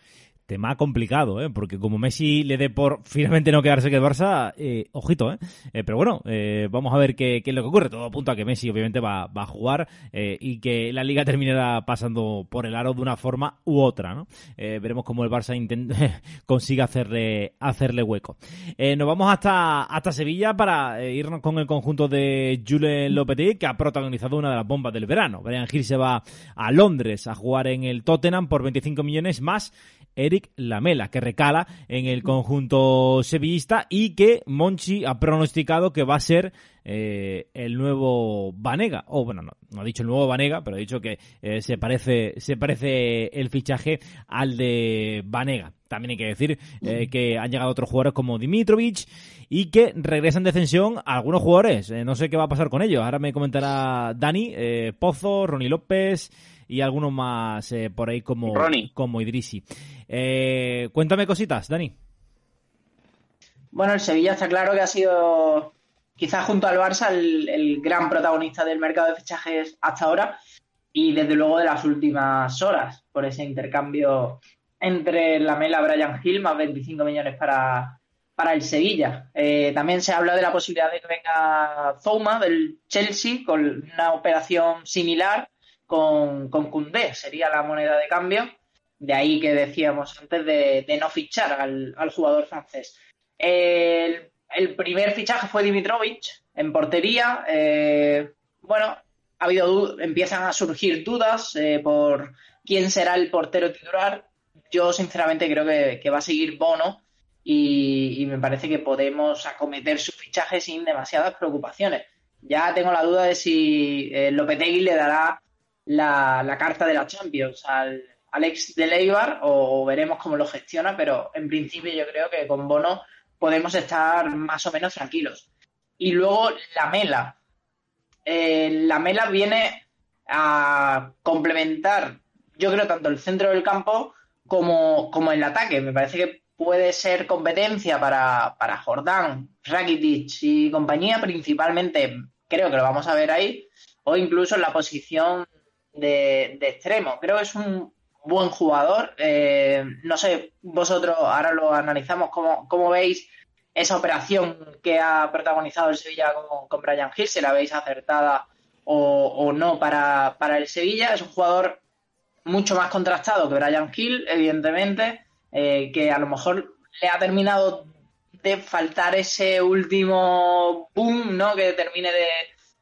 S2: Tema complicado, ¿eh? Porque como Messi le dé por finalmente no quedarse que el Barça, eh, ojito, ¿eh? Eh, Pero bueno, eh, vamos a ver qué, es lo que ocurre. Todo apunta a que Messi obviamente va, a jugar y que la liga terminará pasando por el aro de una forma u otra, ¿no? Veremos cómo el Barça consigue hacerle, hacerle hueco. Nos vamos hasta, hasta Sevilla para irnos con el conjunto de Julen Lopetegui, que ha protagonizado una de las bombas del verano. Brian Hill se va a Londres a jugar en el Tottenham por 25 millones más Eric Lamela, que recala en el conjunto sevillista y que Monchi ha pronosticado que va a ser eh, el nuevo Vanega. O bueno, no, no ha dicho el nuevo Vanega, pero ha dicho que eh, se parece se parece el fichaje al de Vanega. También hay que decir eh, que han llegado otros jugadores como Dimitrovic y que regresan de cesión a algunos jugadores. No sé qué va a pasar con ellos. Ahora me comentará Dani, Pozo, Ronnie López y algunos más por ahí como,
S5: Ronnie.
S2: como Idrisi. Cuéntame cositas, Dani.
S6: Bueno, el Sevilla está claro que ha sido, quizás junto al Barça, el, gran protagonista del mercado de fichajes hasta ahora y desde luego de las últimas horas, por ese intercambio entre la Mela Brian Hill más 25 millones para, para el Sevilla. Eh, también se habla de la posibilidad de que venga Zouma del Chelsea con una operación similar con, con sería la moneda de cambio. De ahí que decíamos antes de, de no fichar al, al jugador francés. El, el primer fichaje fue Dimitrovic en portería. Eh, bueno, ha habido empiezan a surgir dudas eh, por quién será el portero titular. Yo sinceramente creo que, que va a seguir Bono y, y me parece que podemos acometer su fichaje sin demasiadas preocupaciones. Ya tengo la duda de si eh, Lopetegui le dará la, la carta de la Champions al Alex de Leibar o, o veremos cómo lo gestiona, pero en principio yo creo que con Bono podemos estar más o menos tranquilos. Y luego la Mela. Eh, la Mela viene a complementar, yo creo, tanto el centro del campo como, como el ataque. Me parece que puede ser competencia para, para Jordán, Rakitic y compañía, principalmente creo que lo vamos a ver ahí, o incluso en la posición de, de extremo. Creo que es un buen jugador. Eh, no sé, vosotros ahora lo analizamos, ¿cómo, cómo veis esa operación que ha protagonizado el Sevilla con, con Brian Hill? ¿Se la veis acertada o, o no para, para el Sevilla? Es un jugador mucho más contrastado que Brian Hill, evidentemente, eh, que a lo mejor le ha terminado de faltar ese último boom, ¿no? Que termine de,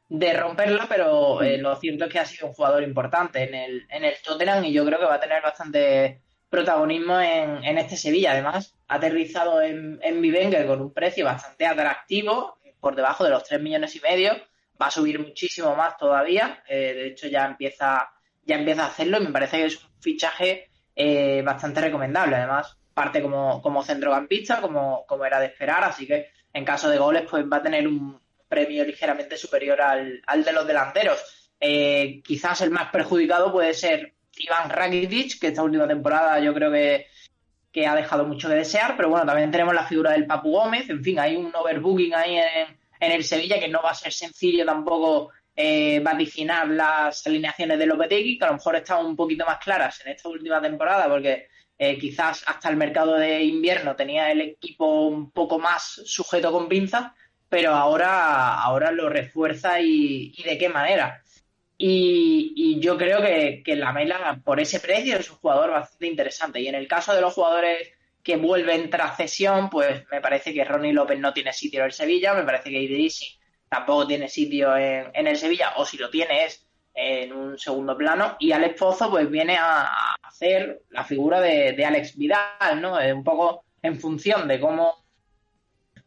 S6: de romperla, pero eh, lo cierto es que ha sido un jugador importante en el, en el Tottenham y yo creo que va a tener bastante protagonismo en, en este Sevilla. Además, ha aterrizado en, en Bivenger con un precio bastante atractivo, por debajo de los 3 millones y medio. Va a subir muchísimo más todavía. Eh, de hecho, ya empieza, ya empieza a hacerlo y me parece que es un fichaje eh, bastante recomendable. Además, parte como, como centrocampista, como, como era de esperar, así que en caso de goles, pues va a tener un premio ligeramente superior al, al de los delanteros. Eh, quizás el más perjudicado puede ser Iván Rakitic, que esta última temporada yo creo que, que ha dejado mucho que desear, pero bueno, también tenemos la figura del Papu Gómez, en fin, hay un overbooking ahí en, en el Sevilla que no va a ser sencillo tampoco eh, vaticinar las alineaciones de Lopetegui, que a lo mejor están un poquito más claras en esta última temporada, porque eh, quizás hasta el mercado de invierno tenía el equipo un poco más sujeto con pinzas, pero ahora, ahora lo refuerza y, y de qué manera. Y, y yo creo que, que la por ese precio, es un jugador bastante interesante. Y en el caso de los jugadores que vuelven tras cesión, pues me parece que Ronnie López no tiene sitio en el Sevilla, me parece que Idrisi tampoco tiene sitio en, en el Sevilla, o si lo tiene es en un segundo plano, y Alex Pozo pues viene a hacer la figura de, de Alex Vidal, ¿no? Un poco en función de cómo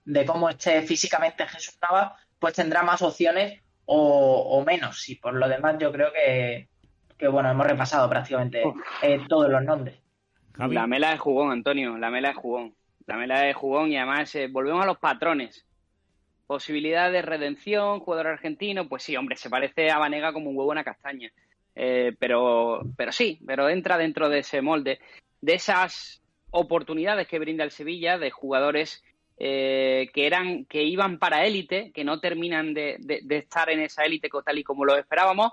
S6: de cómo esté físicamente Jesús Navas, pues tendrá más opciones o, o menos. Y por lo demás yo creo que, que bueno, hemos repasado prácticamente eh, todos los nombres.
S2: Javi.
S5: La mela de jugón, Antonio, la mela de jugón. La mela de jugón y además eh, volvemos a los patrones. Posibilidad de redención, jugador argentino, pues sí, hombre, se parece a Vanega como un huevo en una castaña. Eh, pero, pero sí, pero entra dentro de ese molde, de esas oportunidades que brinda el Sevilla, de jugadores eh, que eran, que iban para élite, que no terminan de, estar en esa élite tal y como lo esperábamos,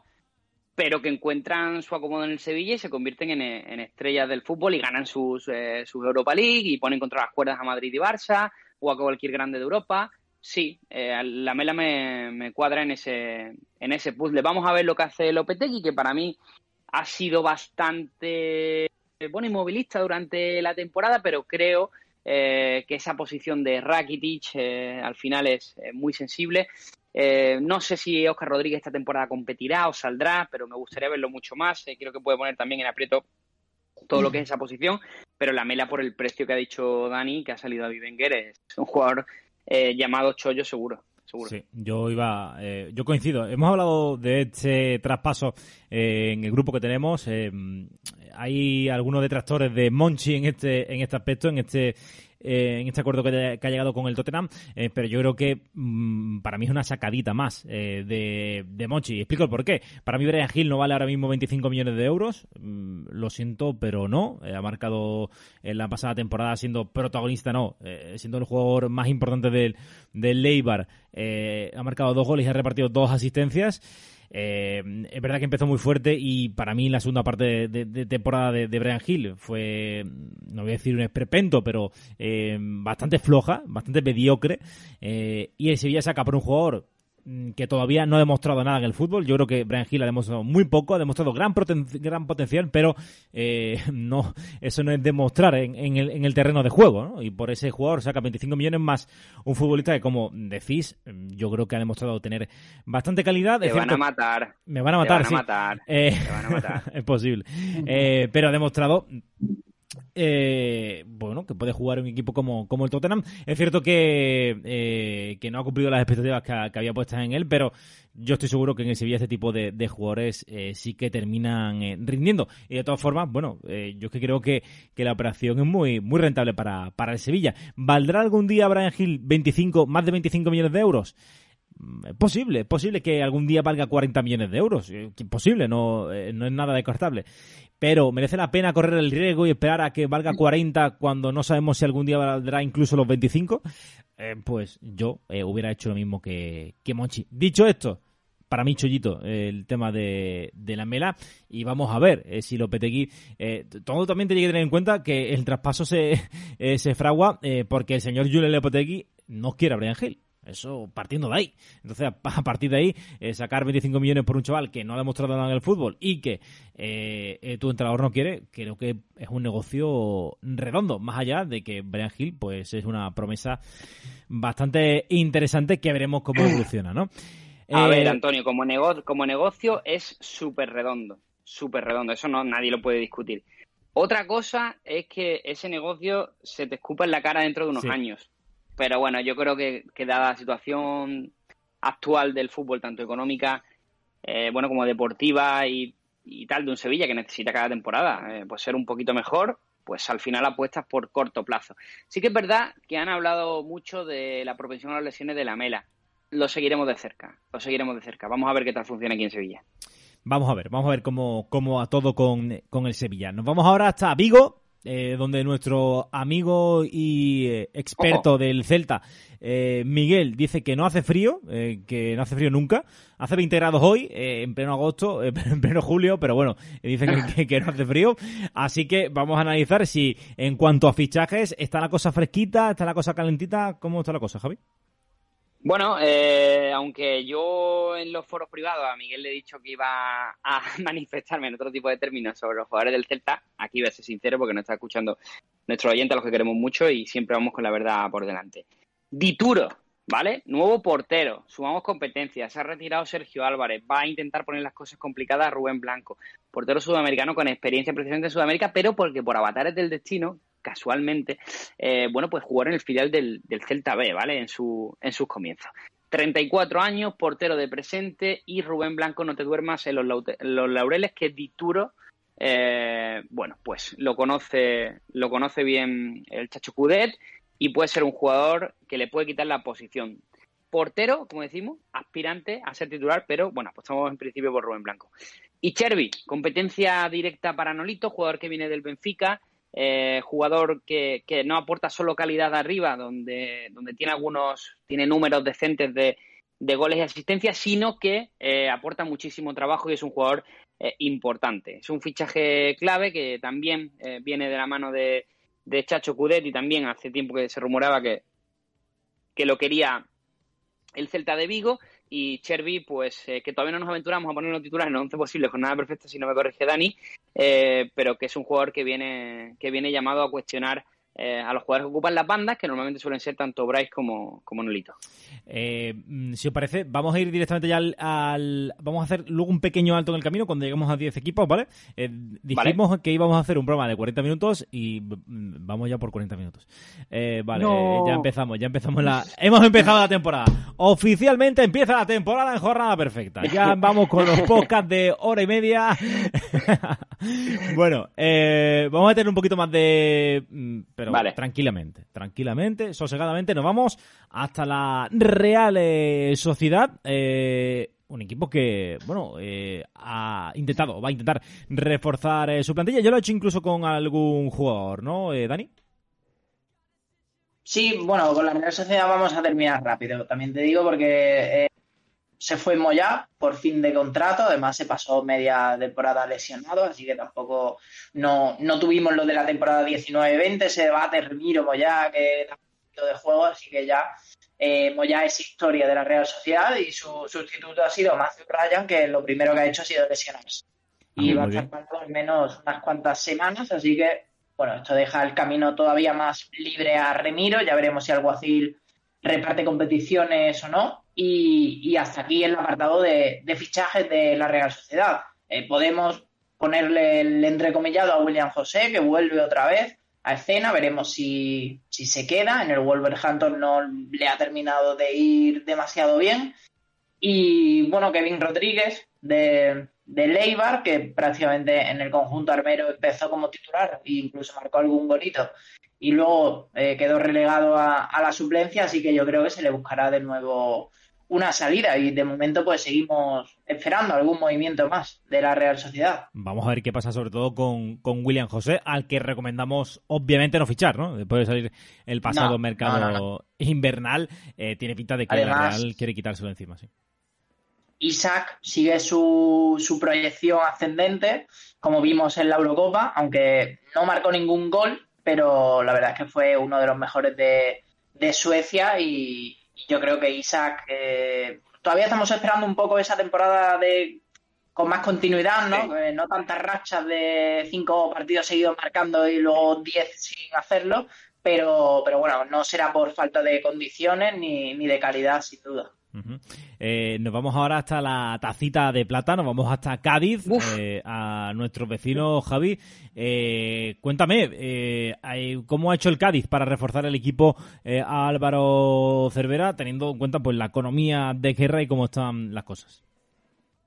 S5: pero que encuentran su acomodo en el Sevilla y se convierten en, estrellas del fútbol y ganan eh, sus Europa League y ponen contra las cuerdas a Madrid y Barça o a cualquier grande de Europa. Sí, eh, la mela me, me cuadra en ese, en ese puzzle. Vamos a ver lo que hace Lopetegui, que para mí ha sido bastante bueno inmovilista durante la temporada, pero creo eh, que esa posición de Rakitic eh, al final es eh, muy sensible. No sé si Oscar Rodríguez esta temporada competirá o saldrá, pero me gustaría verlo mucho más. Creo que puede poner también en aprieto todo lo que es esa posición, pero la mela por el precio que ha dicho Dani, que ha salido a Wenger, es un jugador llamado Chollo seguro. Seguro.
S2: Sí, yo iba, eh, yo coincido. Hemos hablado de este traspaso eh, en el grupo que tenemos. eh, hay algunos detractores de Monchi en este, en este aspecto, en este, eh, en este acuerdo que, que ha llegado con el Tottenham, eh, pero yo creo que mm, para mí es una sacadita más eh, de, de Monchi. Y explico el por qué. Para mí Brian Hill no vale ahora mismo 25 millones de euros. Mm, lo siento, pero no. Eh, ha marcado en la pasada temporada siendo protagonista, no, eh, siendo el jugador más importante del, del Leibar. Eh, ha marcado dos goles y ha repartido dos asistencias. Eh, es verdad que empezó muy fuerte y para mí la segunda parte de, temporada de, Brian Hill fue, no voy a decir un esperpento, pero eh, bastante floja, bastante mediocre. Eh, y el Sevilla saca por un jugador que todavía no ha demostrado nada en el fútbol. Yo creo que Brian Hill ha demostrado muy poco, ha demostrado gran, poten- gran potencial, pero eh, no eso no es demostrar en, en el, en el terreno de juego. ¿no? Y por ese jugador saca 25 millones más un futbolista que, como decís, yo creo que ha demostrado tener bastante calidad.
S5: Te
S2: Es
S5: van a matar.
S2: me van a matar,
S5: te van
S2: sí.
S5: a matar.
S2: Eh,
S5: Te van a matar.
S2: es posible. Eh, pero ha demostrado eh, bueno, que puede jugar un equipo como, como el Tottenham. Es cierto que, eh, que no ha cumplido las expectativas que, había puestas en él, pero yo estoy seguro que en el Sevilla este tipo de, jugadores eh, sí que terminan eh, rindiendo. Y de todas formas, bueno, yo es que creo que, que la operación es muy, muy rentable para, para el Sevilla. ¿Valdrá algún día Brian Hill 25, más de 25 millones de euros? Es posible, es posible que algún día valga 40 millones de euros. Eh, que Posible, no, eh, no es nada descartable. Pero merece la pena correr el riesgo y esperar a que valga 40 cuando no sabemos si algún día valdrá incluso los 25. Eh, pues yo eh, hubiera hecho lo mismo que, que Monchi. Dicho esto, para mí, Chollito, eh, el tema de, de la mela. Y vamos a ver eh, si Lopetegui. Eh, todo también tiene que tener en cuenta que el traspaso se, eh, se fragua eh, porque el señor Julio Lopetegui no quiere a Brian Hill. Eso partiendo de ahí. Entonces, a, partir de ahí, eh, sacar 25 millones por un chaval que no ha demostrado nada en el fútbol y que eh, eh, tu entrenador no quiere, creo que es un negocio redondo. Más allá de que Brian Hill, pues es una promesa bastante interesante que veremos cómo evoluciona, ¿no?
S5: A
S2: Eh,
S5: ver, Antonio, como, nego- como negocio es súper redondo, súper redondo, eso no nadie lo puede discutir. Otra cosa es que ese negocio se te escupa en la cara dentro de unos
S2: Sí.
S5: años. Pero bueno, yo creo que, que dada la situación actual del fútbol, tanto económica, eh, bueno, como deportiva y, y tal, de un Sevilla que necesita cada temporada, eh, pues ser un poquito mejor, pues al final apuestas por corto plazo. Sí que es verdad que han hablado mucho de la propensión a las lesiones de la mela lo seguiremos de cerca, lo seguiremos de cerca. Vamos a ver qué tal funciona aquí en Sevilla.
S2: Vamos a ver, vamos a ver cómo, cómo a todo con, con el Sevilla. Nos vamos ahora hasta Vigo, eh, donde nuestro amigo y eh, experto del Celta, eh, Miguel, dice que no hace frío, eh, que no hace frío nunca. Hace 20 grados hoy, eh, en pleno agosto, en pleno julio, pero bueno, dice que, que- que no hace frío. Así que vamos a analizar si en cuanto a fichajes está la cosa fresquita, está la cosa calentita. ¿Cómo está la cosa, Javi?
S5: Bueno, eh, aunque yo en los foros privados a Miguel le he dicho que iba a manifestarme en otro tipo de términos sobre los jugadores del Celta, aquí voy a ser sincero porque nos está escuchando nuestro oyente, a los que queremos mucho y siempre vamos con la verdad por delante. Dituro, ¿vale? Nuevo portero, sumamos competencias, se ha retirado Sergio Álvarez, va a intentar poner las cosas complicadas a Rubén Blanco, portero sudamericano con experiencia precisamente en Sudamérica, pero porque por avatares del destino, casualmente, eh, bueno, pues jugó en el filial del, del Celta B, ¿vale? En, su, en sus comienzos. 34 años, portero de presente y Rubén Blanco, no te duermas en los, los laureles, que Dituro, eh, bueno, pues lo conoce, lo conoce bien el Chacho Cudet y puede ser un jugador que le puede quitar la posición. Portero, como decimos, aspirante a ser titular, pero bueno, apostamos en principio por Rubén Blanco. Y Chervi, competencia directa para Nolito, jugador que viene del Benfica, eh, jugador que, que no aporta solo calidad arriba, donde, donde tiene algunos, tiene números decentes de, de goles y asistencias, sino que eh, aporta muchísimo trabajo y es un jugador eh, importante. Es un fichaje clave que también viene de la mano de, de Chacho Cudet y también hace tiempo que se rumoraba que, que lo quería el Celta de Vigo y Chervi, pues eh, que todavía no nos aventuramos a poner los titulares en el 11 posible, jornada perfecta si no me corrige Dani, eh, pero que es un jugador que viene, que viene llamado a cuestionar eh, a los jugadores que ocupan las bandas, que normalmente suelen ser tanto Bryce como, como Nolito.
S2: Eh, mm, si os parece, vamos a ir directamente ya al, al- Vamos a hacer luego un pequeño alto en el camino cuando lleguemos a 10 equipos, ¿vale? Eh, dijimos que íbamos a hacer un programa de 40 minutos y mm, vamos ya por 40 minutos. Vale,
S5: No.
S2: ya empezamos, ya empezamos la... Hemos empezado la temporada. Oficialmente empieza la temporada en jornada perfecta. Ya vamos con los podcasts de hora y media. bueno, vamos a tener un poquito más de... mm, Pero
S5: Vale.
S2: tranquilamente, tranquilamente, sosegadamente nos vamos hasta la Real eh, Sociedad. eh, un equipo que, bueno, eh, ha intentado, va a intentar reforzar eh, su plantilla. Yo lo he hecho incluso con algún jugador, ¿no, eh, Dani?
S6: Sí, bueno, con la Real Sociedad vamos a terminar rápido, también te digo, porque eh, se fue Moyá por fin de contrato, además se pasó media temporada lesionado, así que tampoco no, no tuvimos lo de la temporada 19-20, ese debate Remiro Moyá, que da un poquito de juego, así que ya eh, Moyá es historia de la Real Sociedad y su sustituto ha sido Matthew Ryan, que lo primero que ha hecho ha sido lesionarse.
S2: Ah,
S6: Y va a estar parado al menos unas cuantas semanas, así que bueno, esto deja el camino todavía más libre a Remiro. Ya veremos si Alguacil reparte competiciones o no. Y, y hasta aquí el apartado de, de fichajes de la Real Sociedad. Eh, podemos ponerle el entrecomillado a William José, que vuelve otra vez a escena. Veremos si, si se queda. En el Wolverhampton no le ha terminado de ir demasiado bien. Y bueno, Kevin Rodríguez de, de Leibar, que prácticamente en el conjunto armero empezó como titular e incluso marcó algún golito. Y luego eh, quedó relegado a, a la suplencia, así que yo creo que se le buscará de nuevo una salida. Y de momento, pues seguimos esperando algún movimiento más de la Real Sociedad.
S2: Vamos a ver qué pasa sobre todo con, con William José, al que recomendamos obviamente no fichar, ¿no? Después de salir el pasado
S6: No,
S2: mercado
S6: no, no,
S2: invernal, eh, tiene pinta de que la
S6: Además-
S2: Real quiere quitárselo encima, sí.
S6: Isaac sigue su, su proyección ascendente, como vimos en la Eurocopa, aunque no marcó ningún gol, pero la verdad es que fue uno de los mejores de, de Suecia y, y yo creo que Isaac eh, todavía estamos esperando un poco esa temporada de con más continuidad, ¿no? Eh, no tantas rachas de cinco partidos seguidos marcando y luego diez sin hacerlo, pero, pero bueno, no será por falta de condiciones ni, ni de calidad, sin duda.
S2: Eh, nos vamos ahora hasta la tacita de plata, nos vamos hasta Cádiz, eh, a nuestro vecino Javi. Eh, cuéntame, ¿cómo ha hecho el Cádiz para reforzar el equipo a Álvaro Cervera, teniendo en cuenta pues la economía de guerra y cómo están las cosas?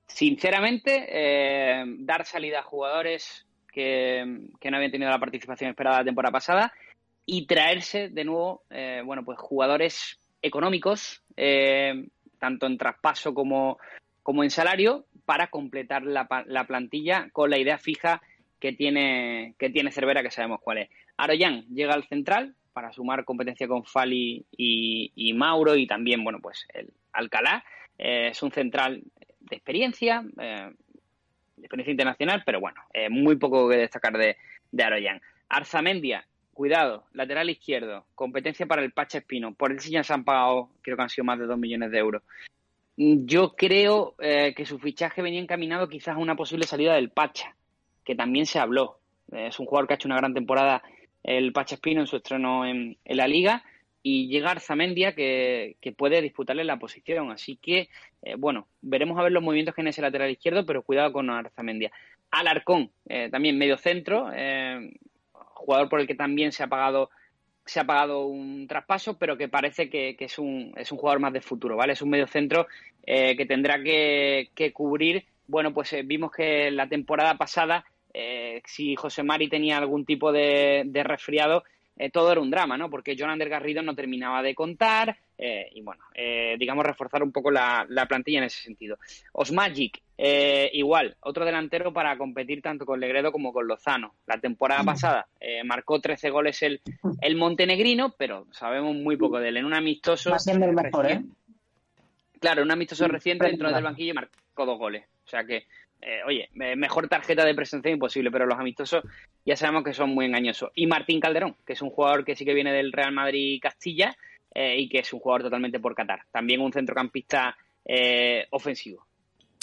S5: Sinceramente, dar salida a jugadores que, que no habían tenido la participación esperada la temporada pasada y traerse de nuevo, bueno, pues jugadores económicos, eh, tanto en traspaso como, como en salario, para completar la, la plantilla con la idea fija que tiene, que tiene Cervera, que sabemos cuál es. Aroyan llega al central para sumar competencia con Fali y, Mauro y también, bueno, pues el Alcalá. Eh, es un central de experiencia, eh, de experiencia internacional, pero bueno, eh, muy poco que destacar de, de Aroyan. Arzamendia, cuidado, lateral izquierdo, competencia para el Pacha Espino. Por él sí ya se han pagado, creo que han sido más de 2 millones de euros. Yo creo que su fichaje venía encaminado quizás a una posible salida del Pacha que también se habló. Es un jugador que ha hecho una gran temporada el Espino en su estreno en, la liga y llega Arzamendia que, que, puede disputarle la posición. Así que, eh, bueno, veremos a ver los movimientos que en ese lateral izquierdo, pero cuidado con Arzamendia. Alarcón, eh, también medio centro, eh, jugador por el que también se ha pagado se ha pagado un traspaso, pero que parece que, es, un, es un jugador más de futuro, ¿vale? Es un medio centro que tendrá que, que cubrir. Bueno, pues vimos que la temporada pasada eh, si José Mari tenía algún tipo de, resfriado, eh, todo era un drama, ¿no? Porque Jonander Garrido no terminaba de contar eh, y, bueno, digamos, reforzar un poco la, plantilla en ese sentido. Osmagic, igual, otro delantero para competir tanto con Legredo como con Lozano. La temporada pasada marcó 13 goles el, el montenegrino, pero sabemos muy poco de él. En un amistoso...
S6: el mejor, ¿eh?
S5: Claro, un amistoso reciente dentro del banquillo marcó dos goles. O sea que eh, oye, mejor tarjeta de presencia imposible, pero los amistosos ya sabemos que son muy engañosos. Y Martín Calderón, que es un jugador que sí que viene del Real Madrid Castilla eh, y que es un jugador totalmente por Qatar. También un centrocampista eh, ofensivo.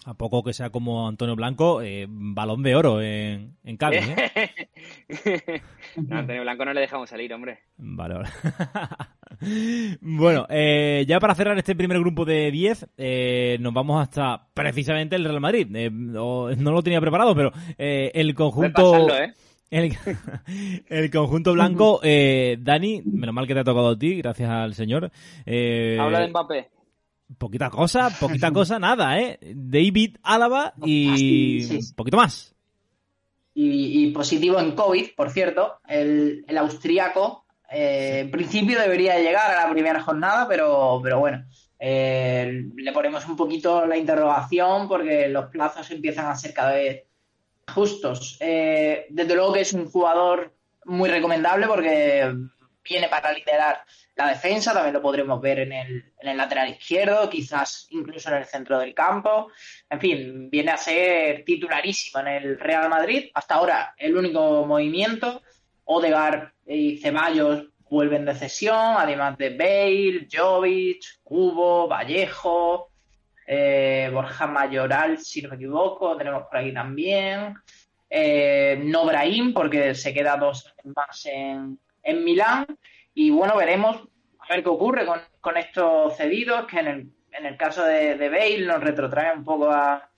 S2: A poco que sea como Antonio Blanco, balón de oro en, en Cádiz.
S5: no, Antonio Blanco no le dejamos salir, hombre.
S2: Vale, vale. bueno, eh, ya para cerrar este primer grupo de 10, eh, nos vamos hasta precisamente el Real Madrid. Eh, no, lo tenía preparado, pero el conjunto... El, conjunto blanco, Dani, menos mal que te ha tocado a ti, gracias al señor.
S5: Habla de Mbappé.
S2: Poquita cosa, poquita cosa, nada, ¿eh? David Álava y poquito más.
S6: Y, positivo en COVID, por cierto, el, el austriaco eh, en principio debería llegar a la primera jornada, pero, pero bueno, eh, le ponemos un poquito la interrogación porque los plazos empiezan a ser cada vez justos. Eh, desde luego que es un jugador muy recomendable porque viene para liderar la defensa, también lo podremos ver en el, en el lateral izquierdo, quizás incluso en el centro del campo. En fin, viene a ser titularísimo en el Real Madrid. Hasta ahora el único movimiento Odegar y Ceballos vuelven de cesión, además de Bale, Jovic, Cubo, Vallejo, eh, Borja Mayoral, si no me equivoco, tenemos por aquí también. Eh, Nobraim, porque se queda dos más en, en Milán. Y bueno, veremos a ver qué ocurre con, estos cedidos, que en el, en el caso de, de Bale nos retrotrae un poco a,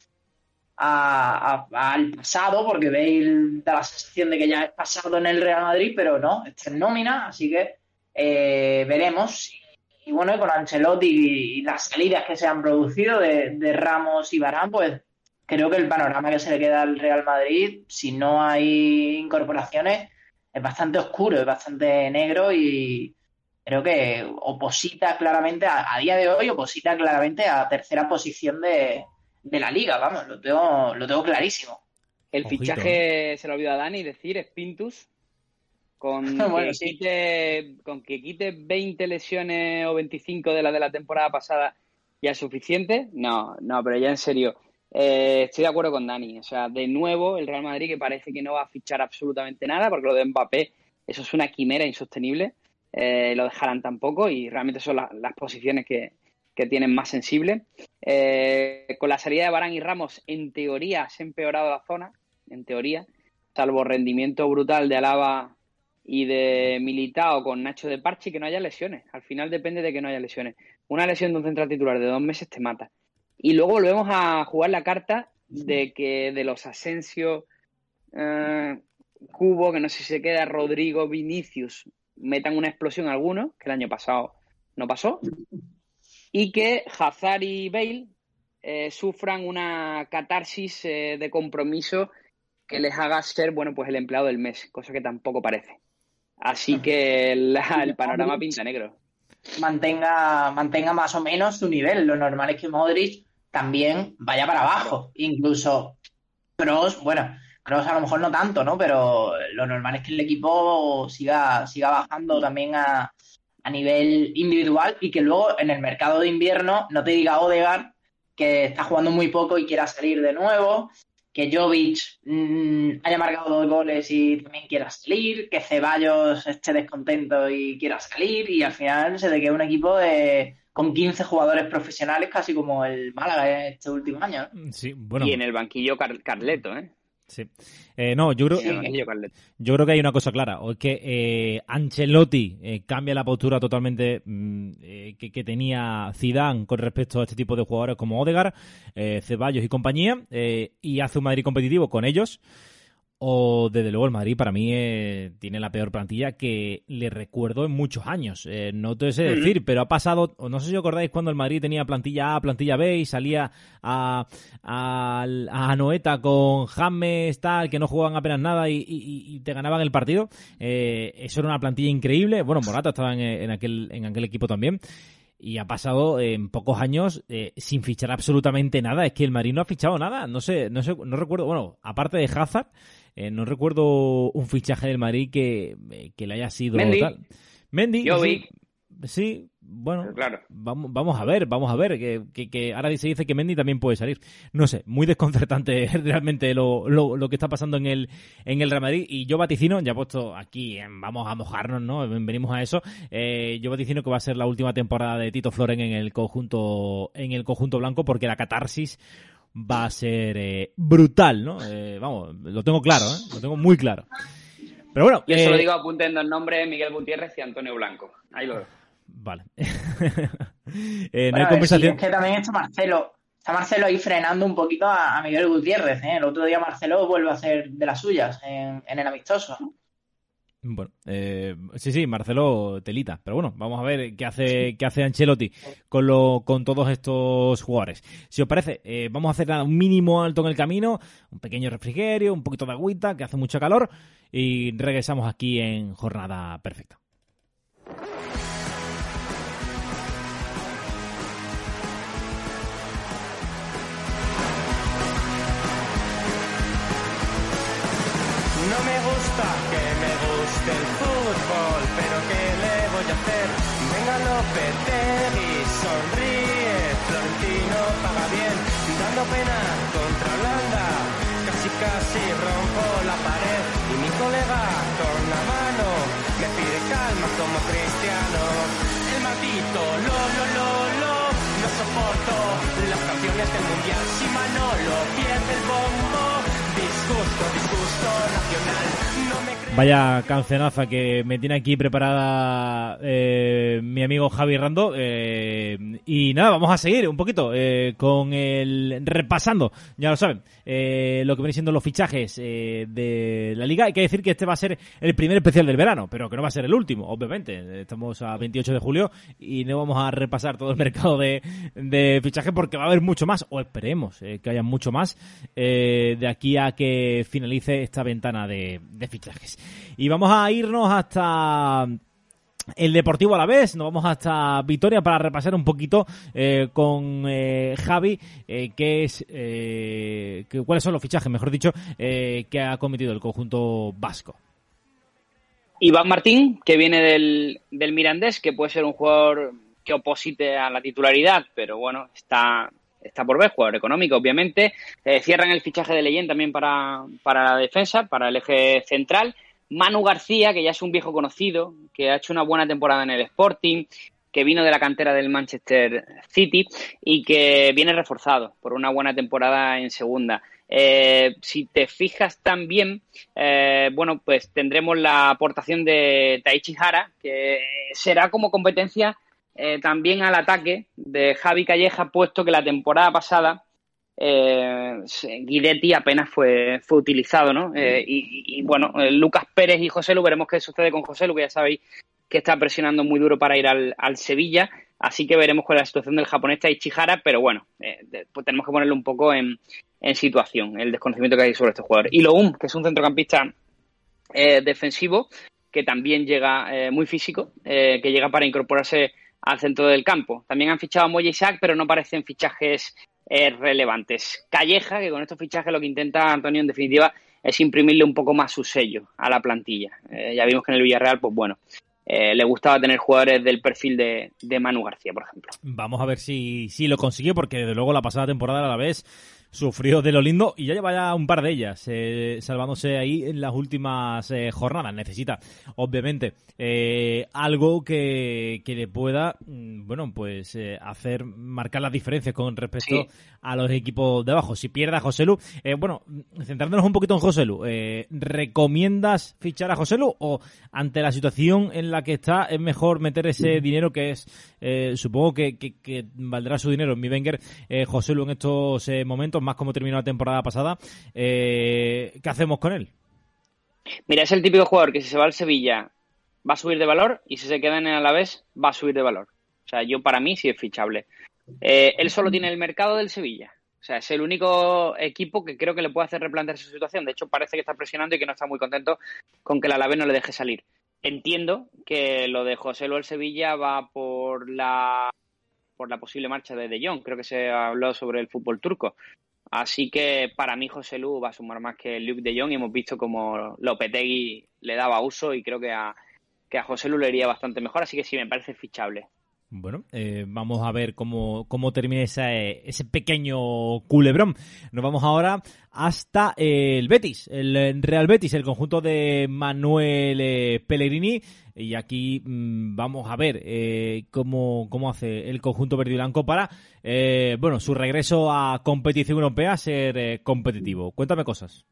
S6: al pasado, porque Bale da la sensación de que ya es pasado en el Real Madrid, pero no, está en nómina, así que eh, veremos. Y, bueno, con Ancelotti y, las salidas que se han producido de, Ramos y Barán, pues creo que el panorama que se le queda al Real Madrid, si no hay incorporaciones, es bastante oscuro, es bastante negro y creo que oposita claramente, a, a día de hoy, oposita claramente a tercera posición de, de la liga, vamos, lo tengo, lo tengo clarísimo.
S5: El fichaje, se lo olvidó a Dani decir, es Pintus. Con, que quite, con que quite 20 lesiones o 25 de la de la temporada pasada ya es suficiente. No, no, pero ya en serio, eh, estoy de acuerdo con Dani. O sea, de nuevo, el Real Madrid que parece que no va a fichar absolutamente nada, porque lo de Mbappé, eso es una quimera insostenible. Eh, lo dejarán tampoco y realmente son las posiciones que, que tienen más sensible. Eh, con la salida de Barán y Ramos, en teoría se ha empeorado la zona, en teoría, salvo rendimiento brutal de Alaba y de Militao con Nacho de Parche que no haya lesiones. Al final depende de que no haya lesiones. Una lesión de un central titular de dos meses te mata. Y luego volvemos a jugar la carta de que de los Asensio, eh, Cubo, que no sé si se queda, Rodrigo, Vinicius, metan una explosión alguno, que el año pasado no pasó y que Hazard y Bale eh, sufran una catarsis eh, de compromiso que les haga ser, bueno, pues el empleado del mes, cosa que tampoco parece. Así que el panorama pinta negro.
S6: Mantenga, mantenga más o menos su nivel. Lo normal es que Modric también vaya para abajo. Incluso Cross, bueno, Kroos a lo mejor no tanto, ¿no? Pero lo normal es que el equipo siga, siga bajando también a, a nivel individual y que luego en el mercado de invierno no te diga Odegaard que está jugando muy poco y quiera salir de nuevo, que Jovic mm, haya marcado dos goles y también quiera salir, que Ceballos esté descontento y quiera salir y al final se te queda un equipo de, con 15 jugadores profesionales casi como el Málaga este último año. ¿no?
S2: Sí, bueno.
S5: Y en el banquillo Car- Carleto, ¿eh?
S2: Sí. Eh, no, yo creo, yo creo que hay una cosa clara, o es que eh, Ancelotti eh, cambia la postura totalmente mm, eh, que, que tenía Zidane con respecto a este tipo de jugadores como Odegaard, eh, Ceballos y compañía, eh, y hace un Madrid competitivo con ellos. O desde luego el Madrid para mí eh, tiene la peor plantilla que le recuerdo en muchos años. Eh, no te sé decir, pero ha pasado, o no sé si os acordáis cuando el Madrid tenía plantilla A, plantilla B y salía a, a, a Anoeta con James, tal, que no jugaban apenas nada y, y- y te ganaban el partido. Eh, eso era una plantilla increíble. Bueno, Morata estaba en, en aquel, en aquel equipo también. Y ha pasado eh, en pocos años eh, sin fichar absolutamente nada. Es que el Madrid no ha fichado nada. No sé, no sé, no recuerdo. Bueno, aparte de Hazard, eh, no recuerdo un fichaje del Madrid que, eh, que le haya sido
S5: Mendy.
S2: tal. Mendy,
S5: Jovic.
S2: sí, sí, bueno,
S5: Claro.
S2: vamos, vamos a ver, vamos a ver, que, que, que ahora se dice que Mendy también puede salir. No sé, muy desconcertante realmente lo, lo, lo que está pasando en el, en el Real Madrid. Y yo vaticino, ya puesto aquí, en vamos a mojarnos, ¿no? Venimos a eso. Eh, yo vaticino que va a ser la última temporada de Tito Floren en el conjunto, en el conjunto blanco, porque la catarsis va a ser eh, brutal, ¿no? Eh, vamos, lo tengo claro, ¿eh? Lo tengo muy claro. Pero bueno,
S5: Yo solo
S2: eh,
S5: digo apunten dos nombres, Miguel Gutiérrez y Antonio Blanco. Ahí lo dejo.
S2: Vale. Eh, no
S6: Bueno,
S2: hay conversación.
S6: sí, es que también está Marcelo. Está Marcelo ahí frenando un poquito a, a Miguel Gutiérrez. ¿eh? El otro día Marcelo vuelve a hacer de las suyas en, en el amistoso. ¿No?
S2: Bueno, eh, sí, sí, Marcelo Telita. Pero bueno, vamos a ver qué hace, qué hace Ancelotti con, lo, con todos estos jugadores. Si os parece, eh, vamos a hacer nada, un mínimo alto en el camino, un pequeño refrigerio, un poquito de agüita, que hace mucho calor, y regresamos aquí en Jornada Perfecta.
S7: No me gusta que me guste el fútbol, pero ¿qué le voy a hacer? Venga Lopetegui, sonríe, Florentino paga bien, dando pena contra Holanda, casi casi rompo la pared y mi colega con la mano me pide calma como cristiano. El maldito lo lo lo lo, no soporto las canciones del mundial si Manolo pierde el bombo. Disgusto, disgusto nacional.
S2: Vaya cancionaza que me tiene aquí preparada eh, mi amigo Javi Rando. eh, y nada, vamos a seguir un poquito eh, con el repasando, ya lo saben, eh, lo que vienen siendo los fichajes eh, de la liga. Hay que decir que este va a ser el primer especial del verano, pero que no va a ser el último, obviamente. Estamos a 28 de julio y no vamos a repasar todo el mercado de, de fichajes porque va a haber mucho más, o esperemos eh, que haya mucho más eh, de aquí a que finalice esta ventana de, de fichajes. Y vamos a irnos hasta el Deportivo a la vez, nos vamos hasta Vitoria para repasar un poquito eh, con eh, Javi eh, qué es, eh, que- cuáles son los fichajes, mejor dicho, eh, que ha cometido el conjunto vasco.
S5: Iván Martín, que viene del, del Mirandés, que puede ser un jugador que oposite a la titularidad, pero bueno, está, está por ver, jugador económico, obviamente. Eh, cierran el fichaje de Leyen también para, para la defensa, para el eje central. Manu García, que ya es un viejo conocido, que ha hecho una buena temporada en el Sporting, que vino de la cantera del Manchester City y que viene reforzado por una buena temporada en segunda. Eh, si te fijas también, eh, bueno, pues tendremos la aportación de Taichi Hara, que será como competencia eh, también al ataque de Javi Calleja, puesto que la temporada pasada eh, Guidetti apenas fue, fue utilizado, ¿no? Eh, y, y, bueno, eh, Lucas Pérez y José Lu, veremos qué sucede con José Lu, que ya sabéis que está presionando muy duro para ir al, al Sevilla, así que veremos cuál es la situación del japonés Taichihara, pero bueno, eh, pues tenemos que ponerle un poco en, en situación, el desconocimiento que hay sobre este jugador. Y Loum, que es un centrocampista defensivo, que también llega muy físico, que llega para incorporarse al centro del campo. También han fichado a Moya Isaac, pero no parecen fichajes relevantes. Calleja, que con estos fichajes lo que intenta Antonio en definitiva es imprimirle un poco más su sello a la plantilla. Eh, ya vimos que en el Villarreal, pues bueno, eh, le gustaba tener jugadores del perfil de, de Manu García, por ejemplo.
S2: Vamos a ver si, si lo consigue, porque desde luego la pasada temporada a la vez sufrió de lo lindo y ya lleva ya un par de ellas, eh, salvándose ahí en las últimas eh, jornadas. Necesita, obviamente, eh, algo que, que le pueda, mm, bueno, pues eh, hacer marcar las diferencias con respecto
S5: Sí.
S2: a los equipos de abajo. Si pierde a José Lu, eh, bueno, centrándonos un poquito en José Lu, eh, ¿recomiendas fichar a José Lu o ante la situación en la que está es mejor meter ese dinero que es, supongo que, que- que valdrá su dinero en mi Wenger, eh, José Lu en estos eh, más como terminó la temporada pasada, eh, ¿qué hacemos con él?
S5: Mira, es el típico jugador que si se va al Sevilla va a subir de valor y si se queda en el Alavés va a subir de valor. O sea, yo para mí sí es fichable. Eh, él solo tiene el mercado del Sevilla. O sea, es el único equipo que creo que le puede hacer replantear su situación. De hecho, parece que está presionando y que no está muy contento con que el Alavés no le deje salir. Entiendo que lo de José Lu al Sevilla va por la por la posible marcha de De Jong. Creo que se habló sobre el fútbol turco. Así que para mí José Lu va a sumar más que Luke de Jong y hemos visto como Lopetegui le daba uso y creo que a, que a José Lu le iría bastante mejor, así que sí, me parece fichable.
S2: Bueno, eh, vamos a ver cómo, cómo termina eh, ese pequeño culebrón. Nos vamos ahora hasta el Betis, el Real Betis, el conjunto de Manuel eh, Pellegrini. Y aquí mm, vamos a ver eh, cómo, cómo hace el conjunto verde y blanco para, eh, bueno, su regreso a competición europea, ser competitivo. Cuéntame cosas.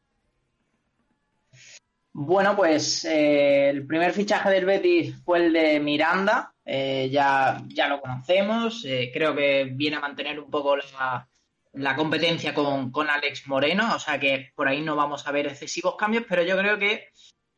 S6: Bueno, pues eh, el primer fichaje del Betis fue el de Miranda, eh, ya, ya lo conocemos, eh, creo que viene a mantener un poco la, la competencia con, con Alex Moreno, o sea que por ahí no vamos a ver excesivos cambios, pero yo creo que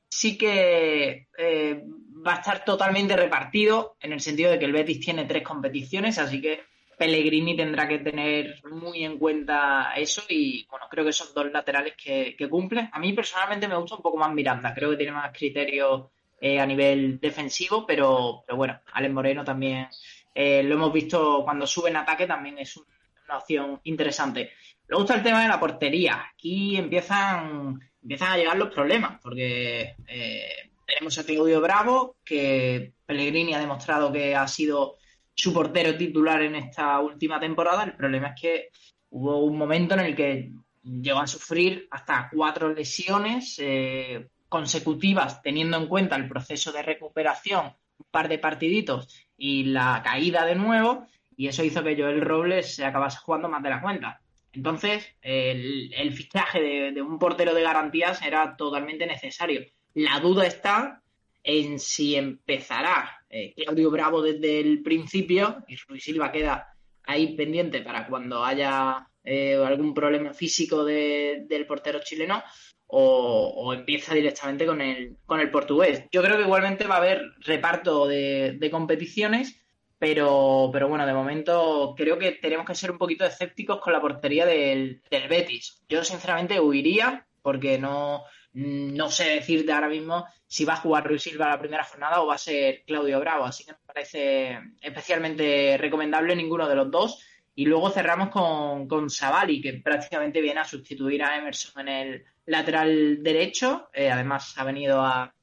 S6: sí que eh, va a estar totalmente repartido en el sentido de que el Betis tiene tres competiciones, así que Pellegrini tendrá que tener muy en cuenta eso y bueno, creo que son dos laterales que, que cumplen. A mí personalmente me gusta un poco más Miranda, creo que tiene más criterio eh, a nivel defensivo, pero, pero bueno, Alex Moreno también eh, lo hemos visto cuando sube en ataque, también es un- una opción interesante. Luego está el tema de la portería. Aquí empiezan, empiezan a llegar los problemas, porque eh, tenemos a Claudio Bravo, que Pellegrini ha demostrado que ha sido su portero titular en esta última temporada. El problema es que hubo un momento en el que llegó a sufrir hasta cuatro lesiones eh, consecutivas, teniendo en cuenta el proceso de recuperación, un par de partiditos y la caída de nuevo, y eso hizo que Joel Robles se acabase jugando más de la cuenta. Entonces, el, fichaje de un portero de garantías era totalmente necesario. La duda está en si empezará eh, Claudio Bravo desde el principio y Ruiz Silva queda ahí pendiente para cuando haya eh, algún problema físico de- del portero chileno o, o empieza directamente con el, con el portugués. Yo creo que igualmente va a haber reparto de, de competiciones, pero, pero bueno, de momento creo que tenemos que ser un poquito escépticos con la portería del, del Betis. Yo sinceramente huiría porque no, no sé decirte ahora mismo si va a jugar Ruiz Silva la primera jornada o va a ser Claudio Bravo, así que me parece especialmente recomendable ninguno de los dos. Y luego cerramos con, con Savali, que prácticamente viene a sustituir a Emerson en el lateral derecho. Eh, además, ha venido a,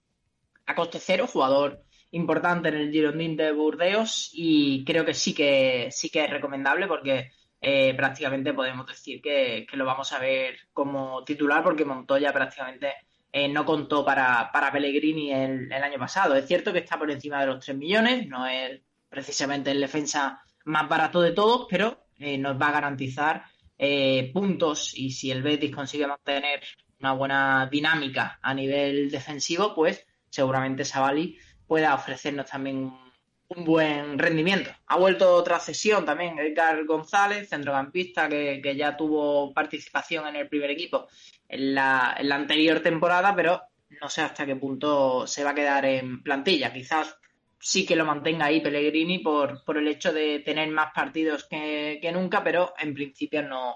S6: a coste cero, jugador importante en el Girondín de Burdeos. Y creo que sí que sí que es recomendable porque eh, prácticamente podemos decir que, que lo vamos a ver como titular, porque Montoya prácticamente eh, no contó para, para Pellegrini el, el año pasado. Es cierto que está por encima de los 3 millones, no es precisamente el defensa más barato de todos, pero eh, nos va a garantizar eh, puntos y si el Betis consigue mantener una buena dinámica a nivel defensivo, pues seguramente Savali pueda ofrecernos también un, un buen rendimiento. Ha vuelto otra cesión también, Edgar González, centrocampista que, que ya tuvo participación en el primer equipo en la, en la anterior temporada, pero no sé hasta qué punto se va a quedar en plantilla. Quizás sí que lo mantenga ahí Pellegrini por, por el hecho de tener más partidos que, que nunca, pero en principio no,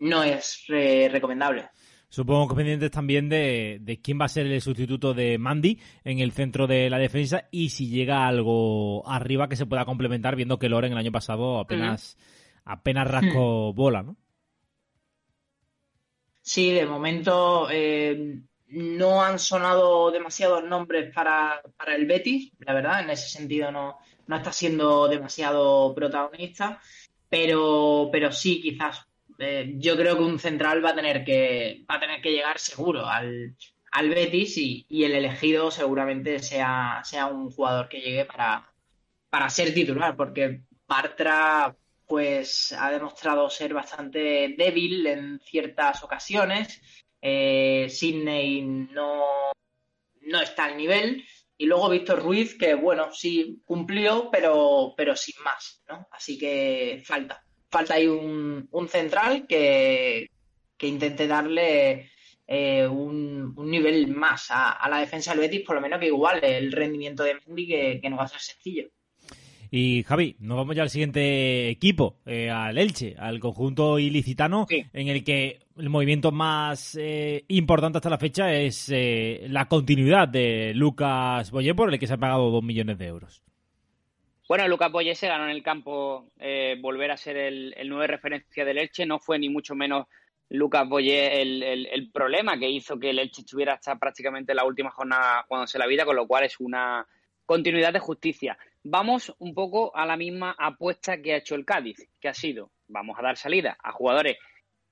S6: no es eh, recomendable.
S2: Supongo que pendientes también de, de quién va a ser el sustituto de Mandy en el centro de la defensa y si llega algo arriba que se pueda complementar, viendo que Loren el año pasado apenas, apenas rascó bola, ¿no?
S6: Sí, de momento eh, no han sonado demasiados nombres para, para el Betis, la verdad, en ese sentido no, no está siendo demasiado protagonista, pero, pero sí, quizás eh, yo creo que un central va a tener que, va a tener que llegar seguro al, al Betis y, y el elegido seguramente sea, sea un jugador que llegue para, para ser titular, porque Bartra pues ha demostrado ser bastante débil en ciertas ocasiones. Eh, Sidney no, no está al nivel. Y luego Víctor Ruiz, que bueno, sí cumplió, pero, pero sin más, ¿no? Así que falta. Falta ahí un, un central que, que intente darle eh, un, un nivel más a, a la defensa del Betis, por lo menos que iguale el rendimiento de Mendy, que, que no va a ser sencillo.
S2: Y Javi, nos vamos ya al siguiente equipo, eh, al Elche, al conjunto ilicitano,
S5: Sí.
S2: en el que el movimiento más eh, importante hasta la fecha es eh, la continuidad de Lucas Boyer, por el que se ha pagado dos millones de euros.
S5: Bueno, Lucas Boyé se ganó en el campo eh, volver a ser el, el nuevo referencia del Elche. No fue ni mucho menos Lucas Boyé el, problema que hizo que el Elche estuviera hasta prácticamente la última jornada jugándose la vida, con lo cual es una continuidad de justicia. Vamos un poco a la misma apuesta que ha hecho el Cádiz, que ha sido, vamos a dar salida a jugadores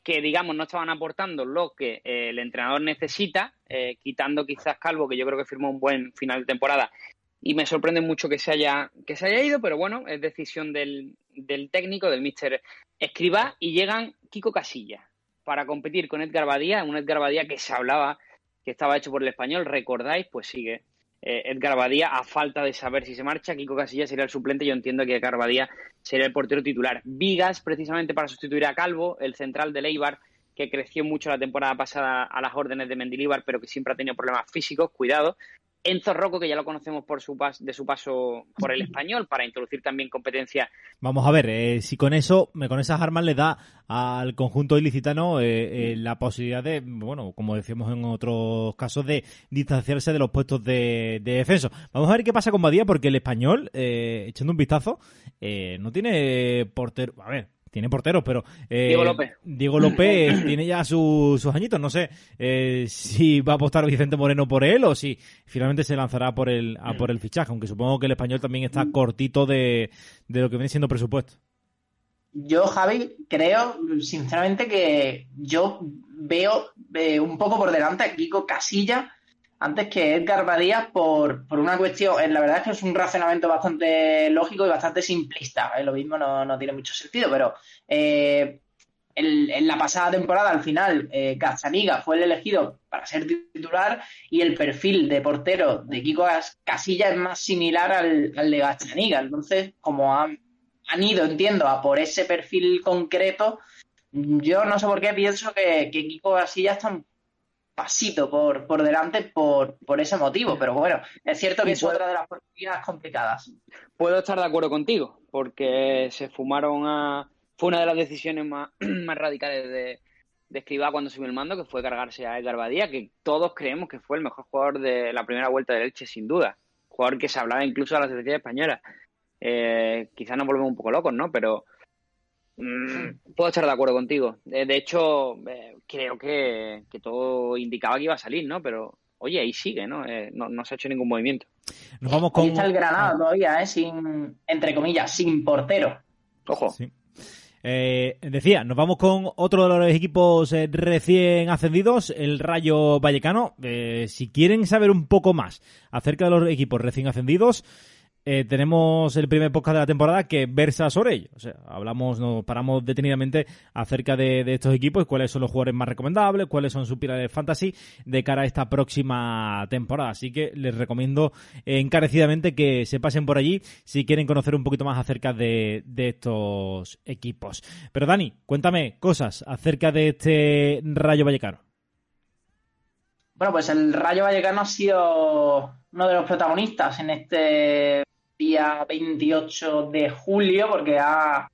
S5: que, digamos, no estaban aportando lo que eh, el entrenador necesita, eh, quitando quizás Calvo, que yo creo que firmó un buen final de temporada, y me sorprende mucho que se haya, que se haya ido, pero bueno, es decisión del, del técnico, del míster Escribá, y llegan Kiko Casilla para competir con Edgar Badía, un Edgar Badía que se hablaba que estaba hecho por el español, recordáis, pues sigue eh, Edgar Badía, a falta de saber si se marcha, Kiko Casilla sería el suplente, yo entiendo que Edgar Badía sería el portero titular. Vigas, precisamente para sustituir a Calvo, el central de Leibar, que creció mucho la temporada pasada a las órdenes de Mendilíbar, pero que siempre ha tenido problemas físicos, cuidado. Enzo Rocco, que ya lo conocemos por su pas de su paso por el español, para introducir también competencia
S2: Vamos a ver, eh, si con eso, con esas armas le da al conjunto ilicitano eh, eh, la posibilidad de, bueno, como decíamos en otros casos, de distanciarse de los puestos de, de defensa. Vamos a ver qué pasa con Badía, porque el español, eh, echando un vistazo, eh, no tiene portero. A ver, tiene porteros, pero. eh,
S5: Diego López.
S2: Diego López tiene ya su- sus añitos. No sé eh, si va a apostar Vicente Moreno por él o si finalmente se lanzará por el, a por el fichaje, aunque supongo que el español también está cortito de, de lo que viene siendo presupuesto.
S6: Yo, Javi, creo sinceramente que yo veo eh, un poco por delante a Kiko Casilla antes que Edgar Badía por, por una cuestión, eh, la verdad es que es un razonamiento bastante lógico y bastante simplista, eh, lo mismo no, no tiene mucho sentido, pero eh, el- en la pasada temporada al final eh, Gazzaniga fue el elegido para ser titular y el perfil de portero de Kiko Cas- Casilla es más similar al, al de Gazzaniga, entonces como han han ido, entiendo, a por ese perfil concreto, yo no sé por qué pienso que, que Kiko Casilla está un pasito por, por delante por, por ese motivo, pero bueno, es cierto que es otra de las oportunidades complicadas.
S5: Puedo estar de acuerdo contigo, porque se fumaron a. Fue una de las decisiones más, más radicales de, de Escribá cuando subió el mando, que fue cargarse a Edgar Badía, que todos creemos que fue el mejor jugador de la primera vuelta de Elche, sin duda. Jugador que se hablaba incluso de la selección española. Eh, quizás nos volvemos un poco locos, ¿no? Pero mm, puedo estar de acuerdo contigo. Eh, de hecho, eh, creo que, que todo indicaba que iba a salir, ¿no? Pero, oye, ahí sigue, ¿no? Eh, no, no se ha hecho ningún movimiento.
S2: Nos vamos
S6: Ahí
S2: con.
S6: está el Granada todavía, ¿eh? sin, entre comillas, sin portero.
S5: Ojo.
S2: Sí. Eh, decía, nos vamos con otro de los equipos eh, recién ascendidos, el Rayo Vallecano. Eh, si quieren saber un poco más acerca de los equipos recién ascendidos, eh, tenemos el primer podcast de la temporada que versa sobre ello. O sea, hablamos, nos paramos detenidamente acerca de, estos equipos, cuáles son los jugadores más recomendables, cuáles son sus pilares fantasy de cara a esta próxima temporada. Así que les recomiendo encarecidamente que se pasen por allí si quieren conocer un poquito más acerca de estos equipos. Pero Dani, cuéntame cosas acerca de este Rayo Vallecano.
S6: Bueno, pues el Rayo Vallecano ha sido uno de los protagonistas en este día 28 de julio, porque ha,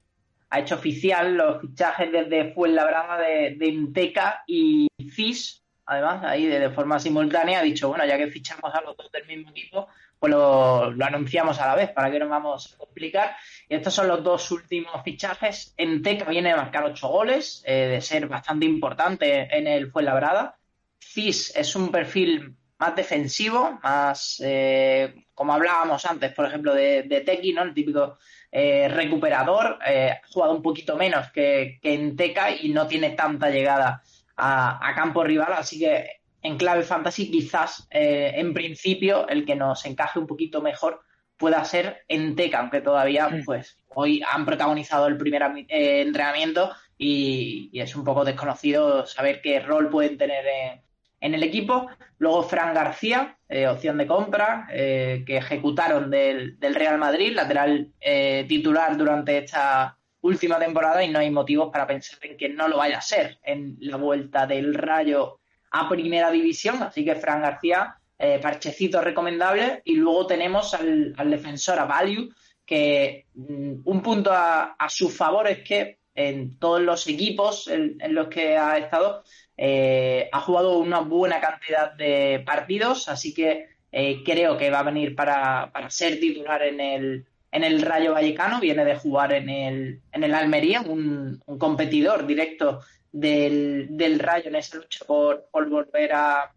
S6: ha hecho oficial los fichajes desde Fuenlabrada de, de Inteca y CIS además, ahí de, de forma simultánea, ha dicho, bueno, ya que fichamos a los dos del mismo equipo, pues lo, lo anunciamos a la vez, para que nos vamos a complicar. Y estos son los dos últimos fichajes. En Teca viene de marcar ocho goles, eh, de ser bastante importante en el Fuenlabrada. Cis es un perfil más defensivo, más, eh, como hablábamos antes, por ejemplo, de, de Teki, ¿no? El típico eh, recuperador, eh, ha jugado un poquito menos que, que en Teca y no tiene tanta llegada a, a campo rival, así que en clave fantasy quizás eh, en principio el que nos encaje un poquito mejor pueda ser en Teca, aunque todavía pues hoy han protagonizado el primer eh, entrenamiento y, y es un poco desconocido saber qué rol pueden tener en, en el equipo. Luego Fran García, eh, opción de compra, eh, que ejecutaron del, Real Madrid, lateral eh, titular durante esta última temporada y no hay motivos para pensar en que no lo vaya a ser en la vuelta del Rayo a Primera División. Así que Fran García, parchecito recomendable. Y luego tenemos al, defensor, a Value, que mm, un punto a, su favor es que en todos los equipos en los que ha estado eh, ha jugado una buena cantidad de partidos, así que eh, creo que va a venir para, para ser titular en el, en el Rayo Vallecano, viene de jugar en el, en el Almería, un, competidor directo del, del Rayo en esa lucha por, por volver a,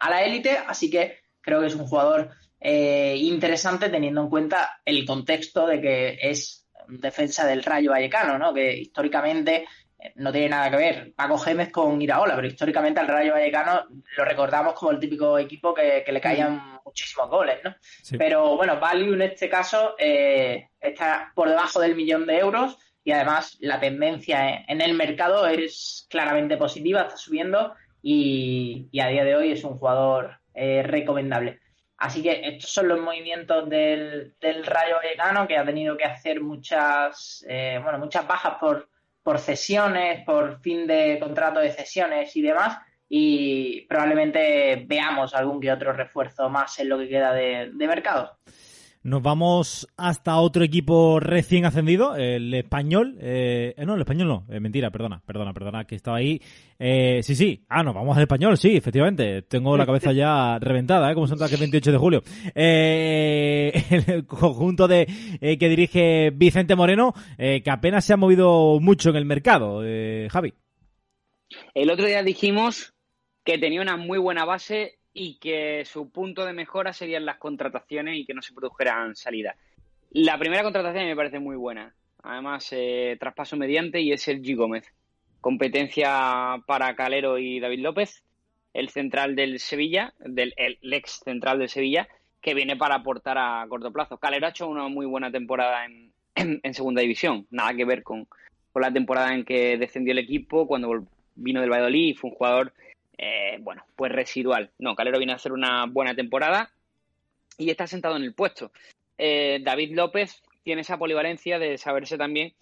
S6: a la élite, así que creo que es un jugador eh, interesante teniendo en cuenta el contexto de que es defensa del Rayo Vallecano, ¿no? que históricamente no tiene nada que ver Paco Gémez con Iraola, pero históricamente al Rayo Vallecano lo recordamos como el típico equipo que, que le caían muchísimos goles, ¿no?
S2: Sí.
S6: Pero bueno, Value en este caso eh, está por debajo del millón de euros y además la tendencia en, en el mercado es claramente positiva, está subiendo y, y a día de hoy es un jugador eh, recomendable. Así que estos son los movimientos del, del Rayo Vallecano que ha tenido que hacer muchas, eh, bueno, muchas bajas por, por cesiones, por fin de contrato de cesiones y demás. Y probablemente veamos algún que otro refuerzo más en lo que queda de, de mercado.
S2: Nos vamos hasta otro equipo recién ascendido, el español. Eh, eh, no, el español no, eh, mentira, perdona, perdona, perdona, que estaba ahí. Eh, sí, sí, ah, nos vamos al español, sí, efectivamente. Tengo la cabeza ya reventada, ¿eh? como son que el 28 de julio. Eh, el conjunto de que dirige Vicente Moreno, que apenas se ha movido mucho en el mercado, Javi.
S5: El otro día dijimos que tenía una muy buena base y que su punto de mejora serían las contrataciones y que no se produjeran salidas. La primera contratación me parece muy buena. Además, eh, traspaso mediante y es Sergi Gómez. Competencia para Calero y David López, el central del Sevilla, del el, el ex central del Sevilla, que viene para aportar a corto plazo. Calero ha hecho una muy buena temporada en, en, en segunda división. Nada que ver con, con la temporada en que descendió el equipo, cuando vino del Valladolid fue un jugador eh, bueno, pues residual. No, Calero viene a hacer una buena temporada y está sentado en el puesto. Eh, David López tiene esa polivalencia de saberse también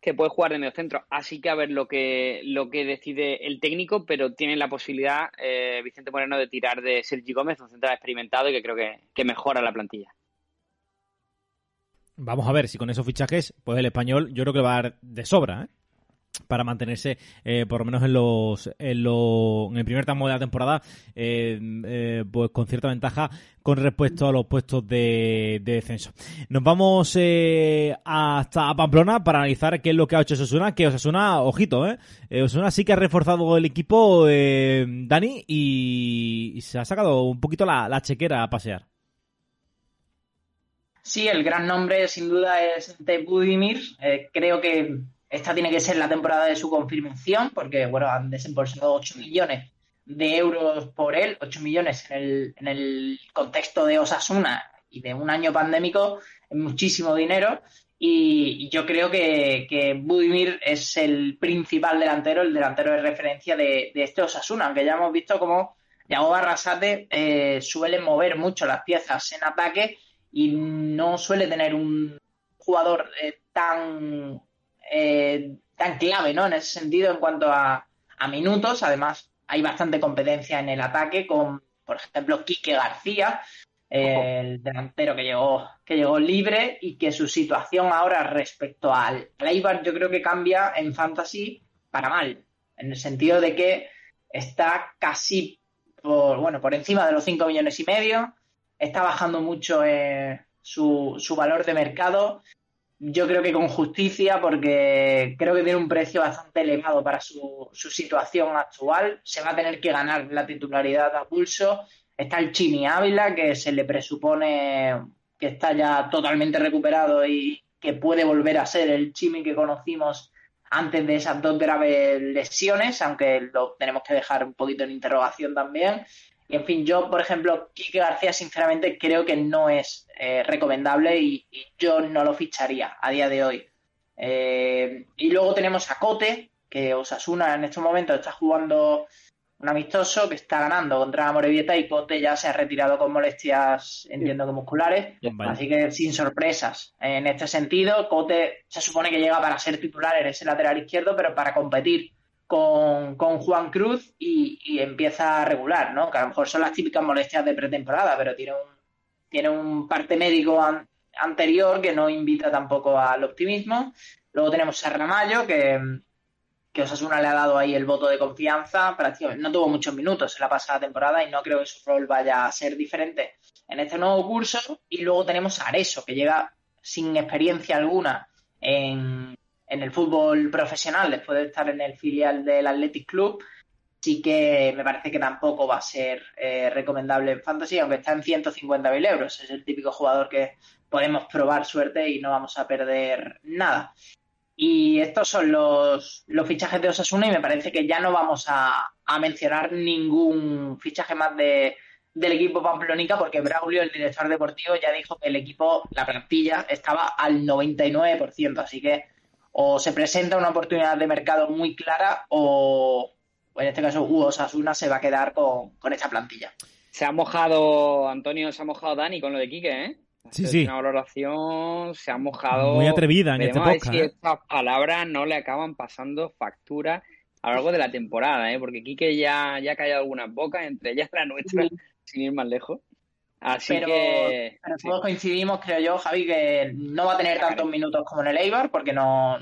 S5: que puede jugar de medio centro. Así que a ver lo que, lo que decide el técnico, pero tiene la posibilidad eh, Vicente Moreno de tirar de Sergi Gómez, un central experimentado y que creo que, que mejora la plantilla.
S2: Vamos a ver si con esos fichajes, pues el español yo creo que va a dar de sobra, ¿eh? Para mantenerse eh, por lo menos en los en, lo- en el primer tramo de la temporada eh, eh, pues con cierta ventaja con respecto a los puestos de, de descenso nos vamos hasta Pamplona para analizar qué es lo que ha hecho Osasuna que Osasuna ojito eh, Osasuna sí que ha reforzado el equipo Dani y, se ha sacado un poquito la, la chequera a pasear
S6: Sí, el gran nombre sin duda es de Budimir. Creo que esta tiene que ser la temporada de su confirmación, porque bueno, han desembolsado 8 millones de euros por él, 8 millones en el, en el contexto de Osasuna y de un año pandémico, es muchísimo dinero. Y, yo creo que, que Budimir es el principal delantero, el delantero de referencia de, de este Osasuna, aunque ya hemos visto cómo Yago Barrasate eh, suele mover mucho las piezas en ataque y no suele tener un jugador eh, tan eh, tan clave, ¿no? En ese sentido, en cuanto a, a minutos, además hay bastante competencia en el ataque con, por ejemplo, Quique García, eh, el delantero que llegó, que llegó libre y que su situación ahora respecto al al Eibar yo creo que cambia en fantasy para mal, en el sentido de que está casi por, bueno, por encima de los 5 millones y medio, está bajando mucho eh, su, su valor de mercado. Yo creo que con justicia, porque creo que tiene un precio bastante elevado para su, su situación actual. Se va a tener que ganar la titularidad a pulso. Está el Chimi Ávila, que se le presupone que está ya totalmente recuperado y que puede volver a ser el Chimi que conocimos antes de esas dos graves lesiones, aunque lo tenemos que dejar un poquito en interrogación también. Y en fin, yo, por ejemplo, Quique García, sinceramente, creo que no es eh, recomendable y, y, yo no lo ficharía a día de hoy. Eh, y luego tenemos a Cote, que Osasuna en estos momentos está jugando un amistoso que está ganando contra Morevieta y Cote ya se ha retirado con molestias, entiendo que musculares.
S2: Vale.
S6: Así que sin sorpresas. En este sentido, Cote se supone que llega para ser titular en ese lateral izquierdo, pero para competir con, con Juan Cruz y, y, empieza a regular, ¿no? Que a lo mejor son las típicas molestias de pretemporada, pero tiene un, tiene un parte médico an anterior que no invita tampoco al optimismo. Luego tenemos a Ramallo, que, que Osasuna le ha dado ahí el voto de confianza. Prácticamente no tuvo muchos minutos en la pasada temporada y no creo que su rol vaya a ser diferente en este nuevo curso. Y luego tenemos a Areso, que llega sin experiencia alguna en, en el fútbol profesional después de estar en el filial del Athletic Club. Sí que me parece que tampoco va a ser eh, recomendable en Fantasy, aunque está en 150.000 euros. Es el típico jugador que podemos probar suerte y no vamos a perder nada. Y estos son los, los fichajes de Osasuna y me parece que ya no vamos a, a mencionar ningún fichaje más de, del equipo Pamplonica porque Braulio, el director deportivo, ya dijo que el equipo, la plantilla, estaba al 99%. Así que o se presenta una oportunidad de mercado muy clara o, en este caso, Hugo Osasuna se va a quedar con, con esta plantilla.
S5: Se ha mojado, Antonio, se ha mojado Dani con lo de Quique, ¿eh?
S2: Sí, sí.
S5: Una valoración, se ha mojado.
S2: Muy atrevida en este
S5: Veremos a ver
S2: podcast.
S5: si
S2: ¿eh?
S5: estas palabras no le acaban pasando factura a lo largo de la temporada, ¿eh? Porque Quique ya, ya ha callado algunas bocas, entre ellas la nuestra, sin ir más lejos. Así
S6: pero,
S5: que.
S6: pero todos coincidimos, creo yo, Javi, que no va a tener tantos minutos como en el Eibar, porque no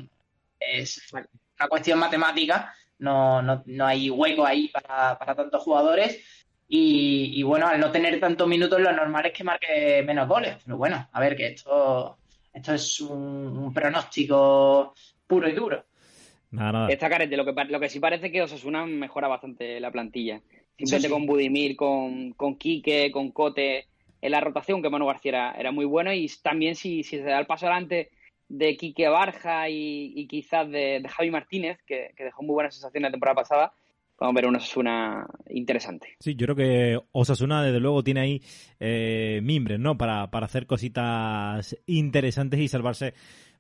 S6: es una cuestión matemática, no, no, no hay hueco ahí para, para tantos jugadores. Y, y, bueno, al no tener tantos minutos, lo normal es que marque menos goles. Pero bueno, a ver, que esto, esto es un, un pronóstico puro y duro.
S2: Nada, nada.
S5: Está carete, lo que, lo que sí parece que Osasuna mejora bastante la plantilla. Simplemente sí, sí. con Budimir, con, con Quique, con Cote, en la rotación, que Manu García era, era muy bueno. Y también si, si, se da el paso adelante de Quique Barja y, y quizás de, de, Javi Martínez, que, que dejó muy buena sensación la temporada pasada, vamos a ver una Osasuna interesante.
S2: Sí, yo creo que Osasuna desde luego tiene ahí eh, mimbres, ¿no? Para, para hacer cositas interesantes y salvarse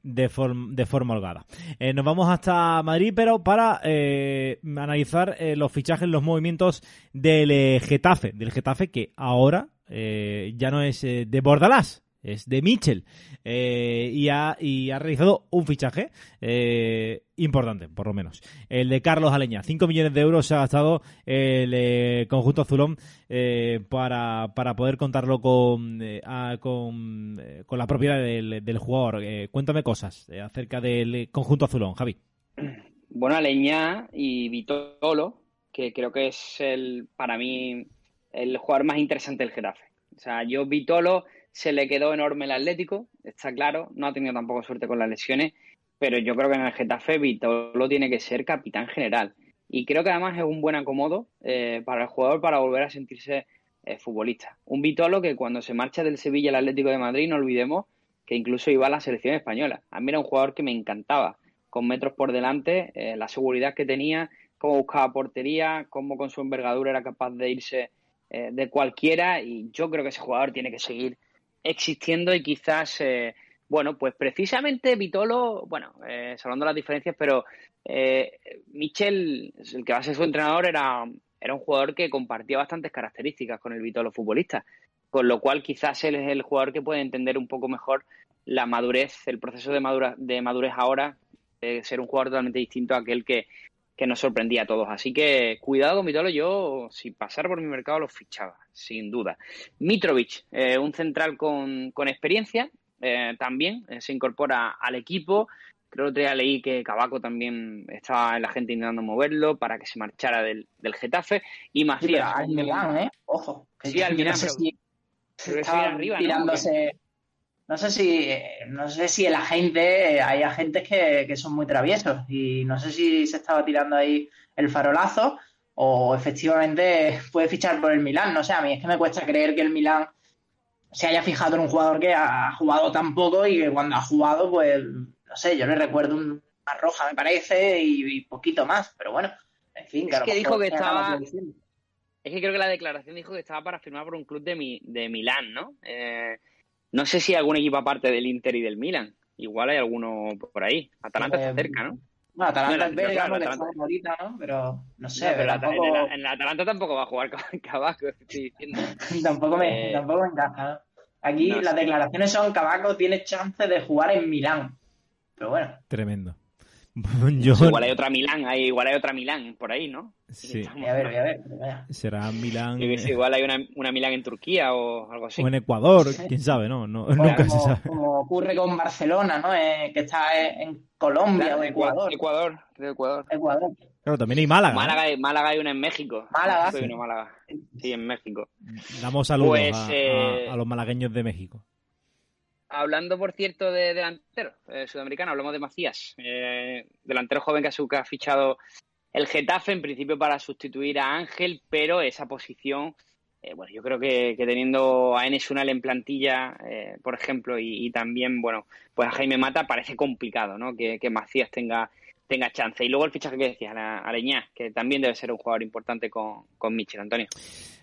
S2: de, de forma holgada. Eh, nos vamos hasta Madrid, pero para eh, analizar eh, los fichajes, los movimientos del Getafe, del Getafe que ahora ya no es de Bordalás, es de Mitchell eh, y, ha, y, ha, realizado un fichaje eh, importante, por lo menos. El de Carlos Aleña. 5 millones de euros se ha gastado el eh, conjunto azulón para, para poder contarlo con, con, la propiedad del, jugador. Cuéntame cosas acerca del conjunto azulón, Javi.
S5: Bueno, Aleña y Vitolo, que creo que es el para mí el jugador más interesante del Getafe. O sea, yo Vitolo se le quedó enorme el Atlético, está claro, no ha tenido tampoco suerte con las lesiones, pero yo creo que en el Getafe Vitolo tiene que ser capitán general. Y creo que además es un buen acomodo eh, para el jugador para volver a sentirse eh, futbolista. Un Vitolo que cuando se marcha del Sevilla al Atlético de Madrid, no olvidemos que incluso iba a la selección española. A mí era un jugador que me encantaba, con metros por delante, eh, la seguridad que tenía, cómo buscaba portería, cómo con su envergadura era capaz de irse eh, de cualquiera y yo creo que ese jugador tiene que seguir existiendo y quizás, eh, bueno, pues precisamente Vitolo, bueno, eh, salvando las diferencias, pero eh, Michel, el que va a ser su entrenador, era, era un jugador que compartía bastantes características con el Vitolo futbolista, con lo cual quizás él es el jugador que puede entender un poco mejor la madurez, el proceso de, madura, de madurez ahora, de ser un jugador totalmente distinto a aquel que, que nos sorprendía a todos. Así que cuidado con Vitolo, yo si pasara por mi mercado lo fichaba, sin duda. Mitrovic, eh, un central con, con experiencia, eh, también eh, se incorpora al equipo, Creo que otro día leí que Cabaco también estaba en la gente intentando moverlo para que se marchara del, del Getafe. Y
S6: Sí,
S5: Macías.
S6: al Milán, ¿eh? Ojo. que
S5: Sí, al
S6: no
S5: Milán,
S6: sé
S5: pero-
S6: si
S5: arriba,
S6: tirándose. No sé si, no sé si el agente, hay agentes que, que son muy traviesos y no sé si se estaba tirando ahí el farolazo o efectivamente puede fichar por el Milán. No sé, a mí es que me cuesta creer que el Milán se haya fijado en un jugador que ha jugado tan poco y que cuando ha jugado, pues, no sé, yo le recuerdo un- una roja, me parece, y, y poquito más, pero bueno, en fin.
S5: Es que dijo que estaba-. Es que creo que la declaración dijo que estaba para firmar por un club de, mi, de Milán, ¿no? Eh, no sé si hay algún equipo aparte del Inter y del Milan. Igual hay alguno por ahí. Atalanta está
S6: Eh,
S5: cerca, ¿no?
S6: Bueno, Atalanta
S5: No,
S6: es
S5: no,
S6: belga,
S5: claro, Atalanta.
S6: ahorita, ¿no? Pero no sé,
S5: No, pero la-
S6: tampoco,
S5: en, el, en el Atalanta tampoco va a jugar Cabaco, estoy diciendo.
S6: tampoco, me,
S5: Eh,
S6: tampoco me encaja. ¿no? Aquí
S5: no
S6: las
S5: sé.
S6: declaraciones son Cabaco tiene chance de jugar en Milán. Pero bueno,
S2: Tremendo.
S5: No sé, igual hay otra Milán, hay, igual hay otra Milán por ahí, ¿no?
S2: sí,
S6: voy a ver, voy a ver. pero vaya.
S2: será Milán
S5: Yo que sé, igual hay una, una Milán en Turquía o algo así.
S2: o en Ecuador, quién sabe, ¿no? no
S6: Bueno,
S2: nunca se
S6: como,
S2: sabe.
S6: como ocurre con Barcelona, ¿no? Eh, que está en Colombia
S5: Claro,
S6: o Ecuador.
S5: Ecuador, Ecuador.
S6: Ecuador.
S2: Claro, también hay Málaga. ¿eh?
S5: Málaga, hay- Málaga hay una en México.
S6: Málaga.
S5: Hay una en Málaga. Sí, en México.
S2: Damos saludos
S5: Pues,
S2: a,
S5: eh,
S2: a- a los malagueños de México.
S5: Hablando, por cierto, de delantero eh, sudamericano, hablamos de Macías, eh, delantero joven que ha, fichado el Getafe, en principio para sustituir a Ángel, pero esa posición, eh, bueno, yo creo que, que teniendo a Enes Unal en plantilla, eh, por ejemplo, y, y también, bueno, pues a Jaime Mata, parece complicado, ¿no? Que, que Macías tenga, tenga chance. Y luego el fichaje que decías, a Aleñá, que también debe ser un jugador importante con, con Michel, Antonio.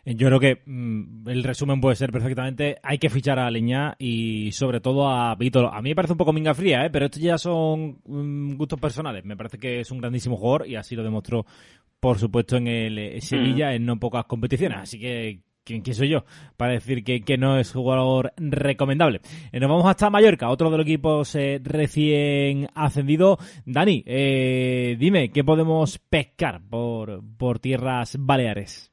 S2: Yo creo que mm, el resumen puede ser perfectamente, hay que fichar a Leñá y sobre todo a Vítor. A mí me parece un poco minga fría, ¿eh? pero estos ya son mm, gustos personales. Me parece que es un grandísimo jugador y así lo demostró, por supuesto, en el eh, Sevilla en no pocas competiciones. Así que, ¿quién, soy yo para decir que, que no es jugador recomendable? Eh, nos vamos hasta Mallorca, otro de los equipos eh, recién ascendido. Dani, eh, dime, ¿qué podemos pescar por, por tierras baleares?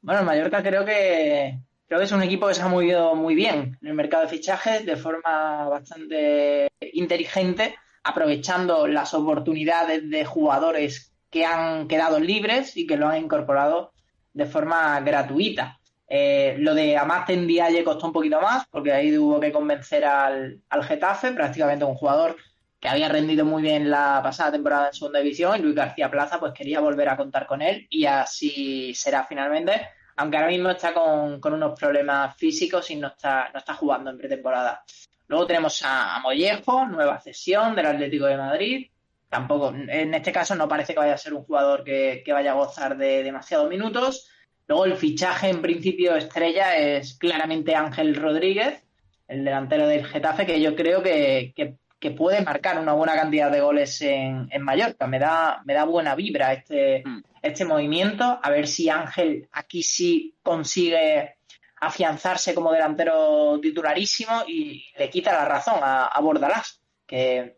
S6: Bueno, Mallorca creo que creo que es un equipo que se ha movido muy bien en el mercado de fichajes de forma bastante inteligente, aprovechando las oportunidades de jugadores que han quedado libres y que lo han incorporado de forma gratuita. Eh, lo de Amaten Dialle costó un poquito más, porque ahí hubo que convencer al, al Getafe, prácticamente un jugador que había rendido muy bien la pasada temporada en segunda división, y Luis García Plaza pues quería volver a contar con él, y así será finalmente, aunque ahora mismo está con, con unos problemas físicos y no está, no está jugando en pretemporada. Luego tenemos a, a Mollejo, nueva cesión del Atlético de Madrid. Tampoco, en este caso no parece que vaya a ser un jugador que, que vaya a gozar de demasiados minutos. Luego el fichaje en principio estrella es claramente Ángel Rodríguez, el delantero del Getafe, que yo creo que, que, que puede marcar una buena cantidad de goles en, en Mallorca. Me da, me da buena vibra este,
S5: Mm.
S6: este movimiento. A ver si Ángel aquí sí consigue afianzarse como delantero titularísimo y le quita la razón a, a Bordalás, que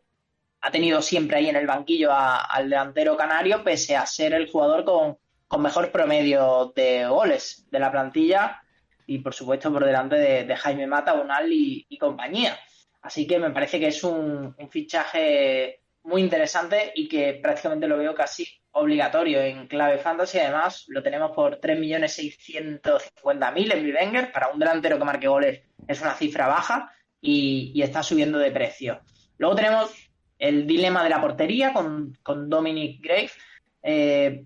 S6: ha tenido siempre ahí en el banquillo a- al delantero canario, pese a ser el jugador con, con mejor promedio de goles de la plantilla y por supuesto por delante de, Jaime Mata, Unal y, compañía. Así que me parece que es un, fichaje muy interesante y que prácticamente lo veo casi obligatorio en clave fantasy. Además, lo tenemos por 3.650.000 en Bivenger. Para un delantero que marque goles es una cifra baja y está subiendo de precio. Luego tenemos el dilema de la portería con, con Dominic Grave. Eh,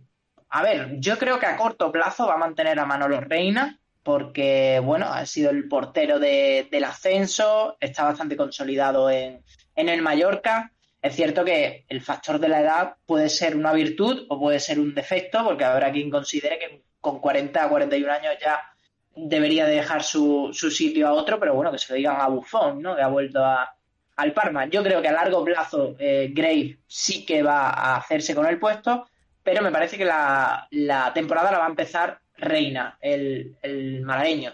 S6: a ver, yo creo que a corto plazo va a mantener a Manolo Reina porque, bueno, ha sido el portero de- del ascenso, está bastante consolidado en, en el Mallorca. Es cierto que el factor de la edad puede ser una virtud o puede ser un defecto, porque habrá quien considere que con 40 a 41 años ya debería de dejar su, su sitio a otro, pero bueno, que se lo digan a Buffon, ¿no? Que ha vuelto a, al Parma. Yo creo que a largo plazo eh, Grave sí que va a hacerse con el puesto, pero me parece que la, la temporada la va a empezar Reina, el, el malagueño.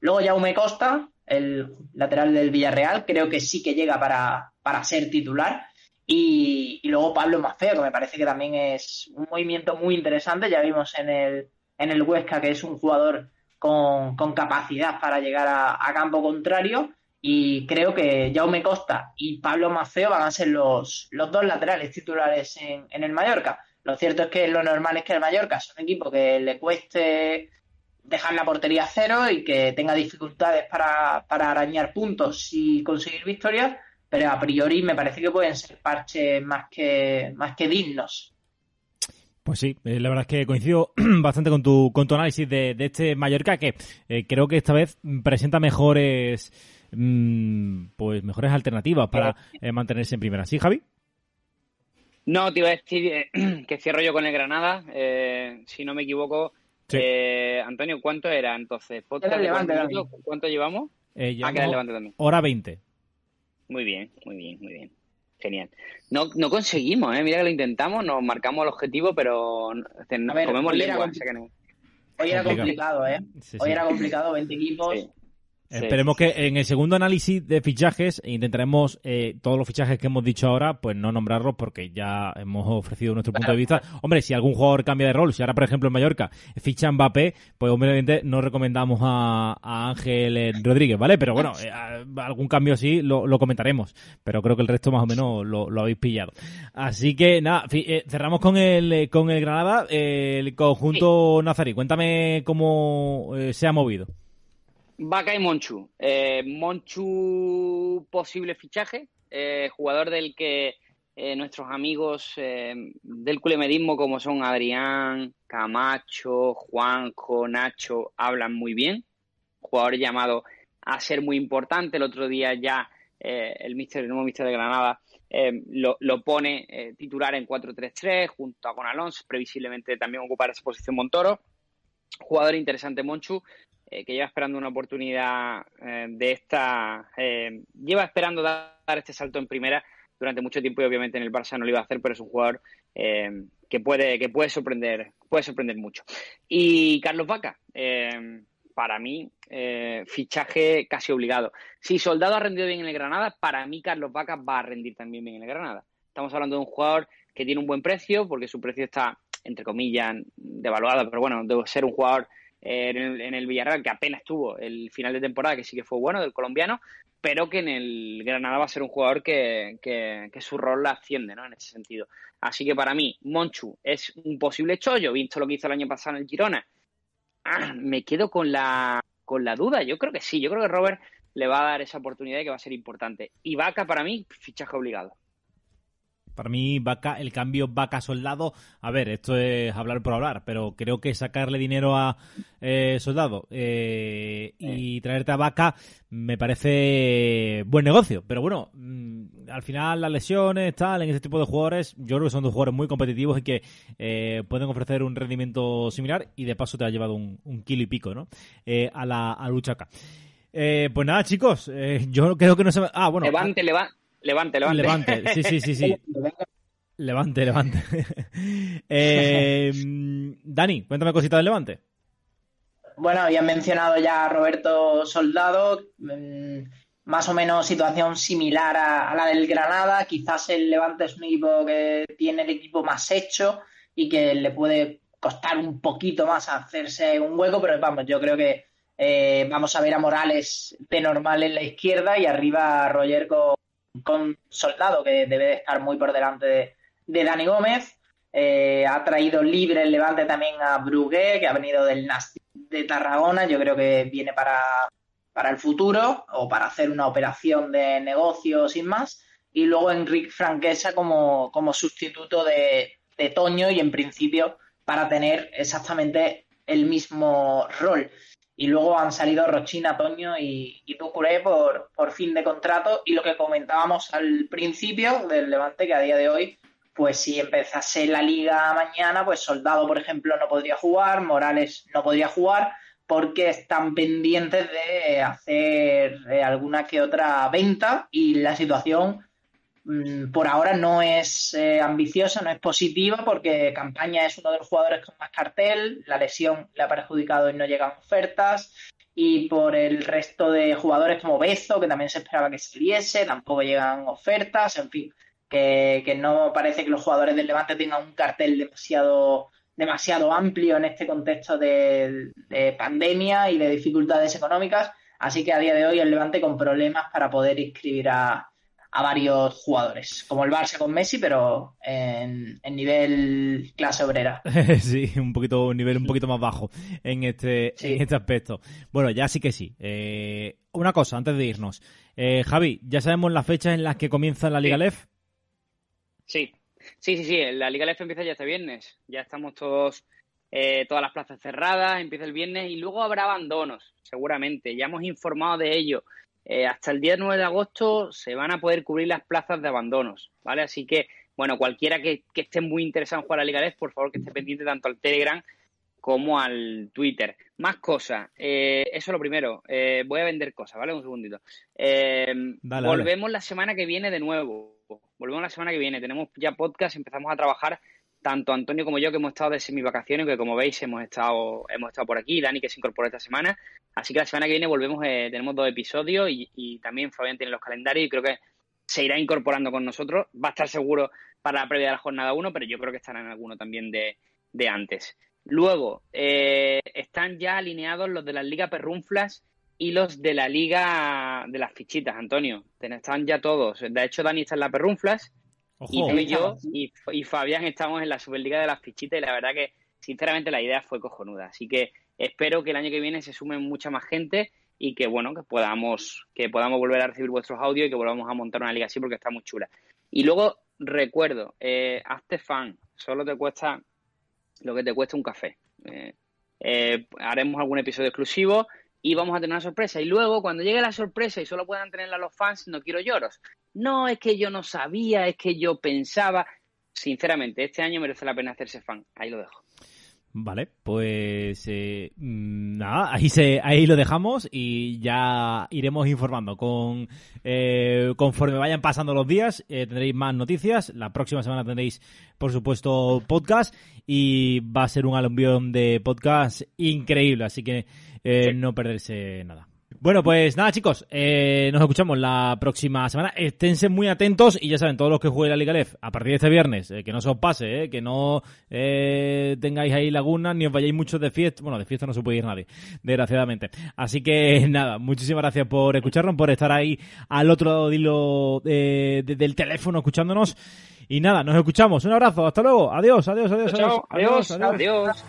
S6: Luego Jaume Costa, el lateral del Villarreal, creo que sí que llega para, para ser titular. Y, y luego Pablo Mafeo, que me parece que también es un movimiento muy interesante. Ya vimos en el, en el Huesca que es un jugador con, con capacidad para llegar a campo contrario y creo que Jaume Costa y Pablo Maceo van a ser los, los dos laterales titulares en, en el Mallorca. Lo cierto es que lo normal es que el Mallorca es un equipo que le cueste dejar la portería cero y que tenga dificultades para, para arañar puntos y conseguir victorias, pero a priori me parece que pueden ser parches más que, más que dignos.
S2: Pues sí, eh, la verdad es que coincido bastante con tu, con tu análisis de, de este Mallorca que eh, creo que esta vez presenta mejores mm, pues mejores alternativas para eh, mantenerse en primera. ¿Sí, Javi?
S5: No, te iba a decir eh, que cierro yo con el Granada, eh, si no me equivoco.
S2: Sí.
S5: Eh, Antonio, ¿cuánto era entonces? ¿Podcast
S6: Era Levante, era?
S5: ¿Cuánto llevamos?
S2: Eh,
S5: Ah, el Levante también.
S2: hora 20.
S5: Muy bien, muy bien, muy bien. Genial. No, no conseguimos, ¿eh? Mira que lo intentamos, nos marcamos el objetivo, pero no- te- nos
S6: A ver,
S5: comemos
S6: hoy era
S5: lengua.
S6: compli-
S5: o sea que no.
S6: Hoy era
S2: Complicado.
S6: ¿eh?
S2: Sí,
S6: Hoy era complicado, 20 equipos.
S5: Sí. Sí.
S2: Esperemos que en el segundo análisis de fichajes intentaremos eh, todos los fichajes que hemos dicho ahora, pues no nombrarlos porque ya hemos ofrecido nuestro punto de vista. Hombre, si algún jugador cambia de rol, si ahora por ejemplo en Mallorca ficha Mbappé, pues obviamente no recomendamos a, a Ángel eh, Rodríguez, ¿vale? Pero bueno, eh, algún cambio así lo, lo comentaremos. Pero creo que el resto más o menos lo, lo habéis pillado. Así que nada, eh, cerramos con el eh, con el Granada, eh, el conjunto Nazarí. Cuéntame cómo eh, se ha movido.
S5: Vaca y Monchu. Eh, Monchu, posible fichaje, eh, jugador del que eh, nuestros amigos eh, del culemedismo, como son Adrián, Camacho, Juanjo, Nacho, hablan muy bien. Jugador llamado a ser muy importante. El otro día ya el, mister, el nuevo mister de Granada lo, pone titular en 4-3-3 junto a con Alonso. Previsiblemente también ocupará esa posición Montoro. Jugador interesante, Monchu eh, que lleva esperando una oportunidad eh, de esta, eh, lleva esperando dar, este salto en primera durante mucho tiempo y obviamente en el Barça no lo iba a hacer, pero es un jugador eh, que puede que puede sorprender puede sorprender mucho. Y Carlos Vaca, para mí fichaje casi obligado. Si Soldado ha rendido bien en el Granada, para mí Carlos Vaca va a rendir también bien en el Granada. Estamos hablando de un jugador que tiene un buen precio, porque su precio está entre comillas devaluado, pero bueno, debe ser un jugador en, el, en el Villarreal, que apenas tuvo el final de temporada, que sí que fue bueno, del colombiano, pero que en el Granada va a ser un jugador que, que, su rol la asciende, ¿no? En ese sentido. Así que para mí, Monchu es un posible chollo, visto lo que hizo el año pasado en el Girona. Ah, me quedo con la, con la duda. Yo creo que sí, yo creo que Robert le va a dar esa oportunidad y que va a ser importante. Y Vaca, para mí, fichaje obligado.
S2: Para mí, vaca, el cambio vaca soldado, a ver, esto es hablar por hablar, pero creo que sacarle dinero a eh, soldado eh, y traerte a vaca me parece buen negocio. Pero bueno, mm, al final las lesiones, tal, en ese tipo de jugadores, yo creo que son dos jugadores muy competitivos y que eh, pueden ofrecer un rendimiento similar y de paso te ha llevado un, un kilo y pico, ¿no? Eh, a la a Luchaca. Eh, pues nada, chicos, eh, yo creo que no se me... Ah, bueno.
S5: levante, levante, levante, levante.
S2: Levante, sí, sí, sí, sí. Levante, levante. eh, Dani, cuéntame cositas del Levante.
S6: Bueno, habían mencionado ya a Roberto Soldado, mm, más o menos situación similar a, a, la del Granada. Quizás el Levante es un equipo que tiene el equipo más hecho y que le puede costar un poquito más hacerse un hueco, pero vamos, yo creo que eh, vamos a ver a Morales de normal en la izquierda y arriba a Roger con, con Soldado, que debe de estar muy por delante de, Dani Gómez. Eh, ha traído libre el Levante también a Brugué, que ha venido del Nasti de Tarragona. Yo creo que viene para, para el futuro o para hacer una operación de negocio sin más. Y luego Enrique Franquesa como, como sustituto de, de Toño y en principio para tener exactamente el mismo rol. Y luego han salido Rochina, Toño y, y Ducuré por, por fin de contrato. Y lo que comentábamos al principio del Levante, que a día de hoy pues si empezase la liga mañana, pues Soldado, por ejemplo, no podría jugar, Morales no podría jugar, porque están pendientes de hacer eh, alguna que otra venta y la situación por ahora no es eh, ambiciosa, no es positiva, porque Campaña es uno de los jugadores con más cartel, la lesión le ha perjudicado y no llegan ofertas, y por el resto de jugadores como Bezo, que también se esperaba que saliese, tampoco llegan ofertas, en fin que, no parece que los jugadores del Levante tengan un cartel demasiado, demasiado amplio en este contexto de, pandemia y de dificultades económicas. Así que a día de hoy el Levante con problemas para poder inscribir a, a varios jugadores, como el Barça con Messi, pero en, en nivel clase obrera.
S2: sí, un poquito, un nivel un poquito más bajo en este,
S6: Sí.
S2: en este aspecto. Bueno, ya sí que sí. Eh, una cosa, antes de irnos. Eh, Javi, ¿ya sabemos las fechas en las que comienza la Liga
S5: Sí.
S2: LEF?
S5: Sí, sí, sí, sí. La Liga LF empieza ya este viernes. Ya estamos todos, eh, todas las plazas cerradas, empieza el viernes y luego habrá abandonos, seguramente. Ya hemos informado de ello. Eh, hasta el día 9 de agosto se van a poder cubrir las plazas de abandonos, ¿vale? Así que, bueno, cualquiera que, que esté muy interesado en jugar a la Liga LF, por favor que esté pendiente tanto al Telegram como al Twitter. Más cosas, eh, eso lo primero. Eh, voy a vender cosas, ¿vale? Un segundito. Eh, volvemos la semana que viene de nuevo. Volvemos la semana que viene. Tenemos ya podcast, empezamos a trabajar tanto Antonio como yo que hemos estado de semivacaciones, que como veis hemos estado, hemos estado por aquí, Dani que se incorporó esta semana. Así que la semana que viene volvemos, eh, tenemos dos episodios y, también Fabián tiene los calendarios y creo que se irá incorporando con nosotros. Va a estar seguro para la previa de la jornada 1, pero yo creo que estará en alguno también de, de antes. Luego, eh, están ya alineados los de la Liga Perrunflas y los de la Liga de las Fichitas, Antonio. Están ya todos. De hecho, Dani está en la Perrunflas y tú y yo y, y Fabián estamos en la Superliga de las Fichitas y la verdad que, sinceramente, la idea fue cojonuda. Así que espero que el año que viene se sumen mucha más gente y que, bueno, que podamos, que podamos volver a recibir vuestros audios y que volvamos a montar una liga así porque está muy chula. Y luego, recuerdo, eh, hazte fan. Solo te cuesta lo que te cuesta un café. Eh, eh, haremos algún episodio exclusivo y vamos a tener una sorpresa. Y luego, cuando llegue la sorpresa y solo puedan tenerla los fans, no quiero lloros. No, es que yo no sabía, es que yo pensaba. Sinceramente, este año merece la pena hacerse fan. Ahí lo dejo.
S2: Vale, pues eh, mm, nada, ahí se, ahí lo dejamos y ya iremos informando con eh, conforme vayan pasando los días eh, tendréis más noticias. La próxima semana tendréis, por supuesto, podcast y va a ser un aluvión de podcast increíble, así que eh,
S5: Sí.
S2: no perderse nada. Bueno, pues nada, chicos, eh, nos escuchamos la próxima semana. Esténse muy atentos y ya saben, todos los que jueguen la Liga LEF, a partir de este viernes, eh, que no se os pase, eh, que no eh, tengáis ahí lagunas ni os vayáis muchos de fiesta. Bueno, de fiesta no se puede ir nadie, desgraciadamente. Así que nada, muchísimas gracias por escucharnos, por estar ahí al otro hilo eh, de- del teléfono escuchándonos. Y nada, nos escuchamos. Un abrazo, hasta luego. Adiós, adiós, adiós.
S5: Chao, adiós, adiós.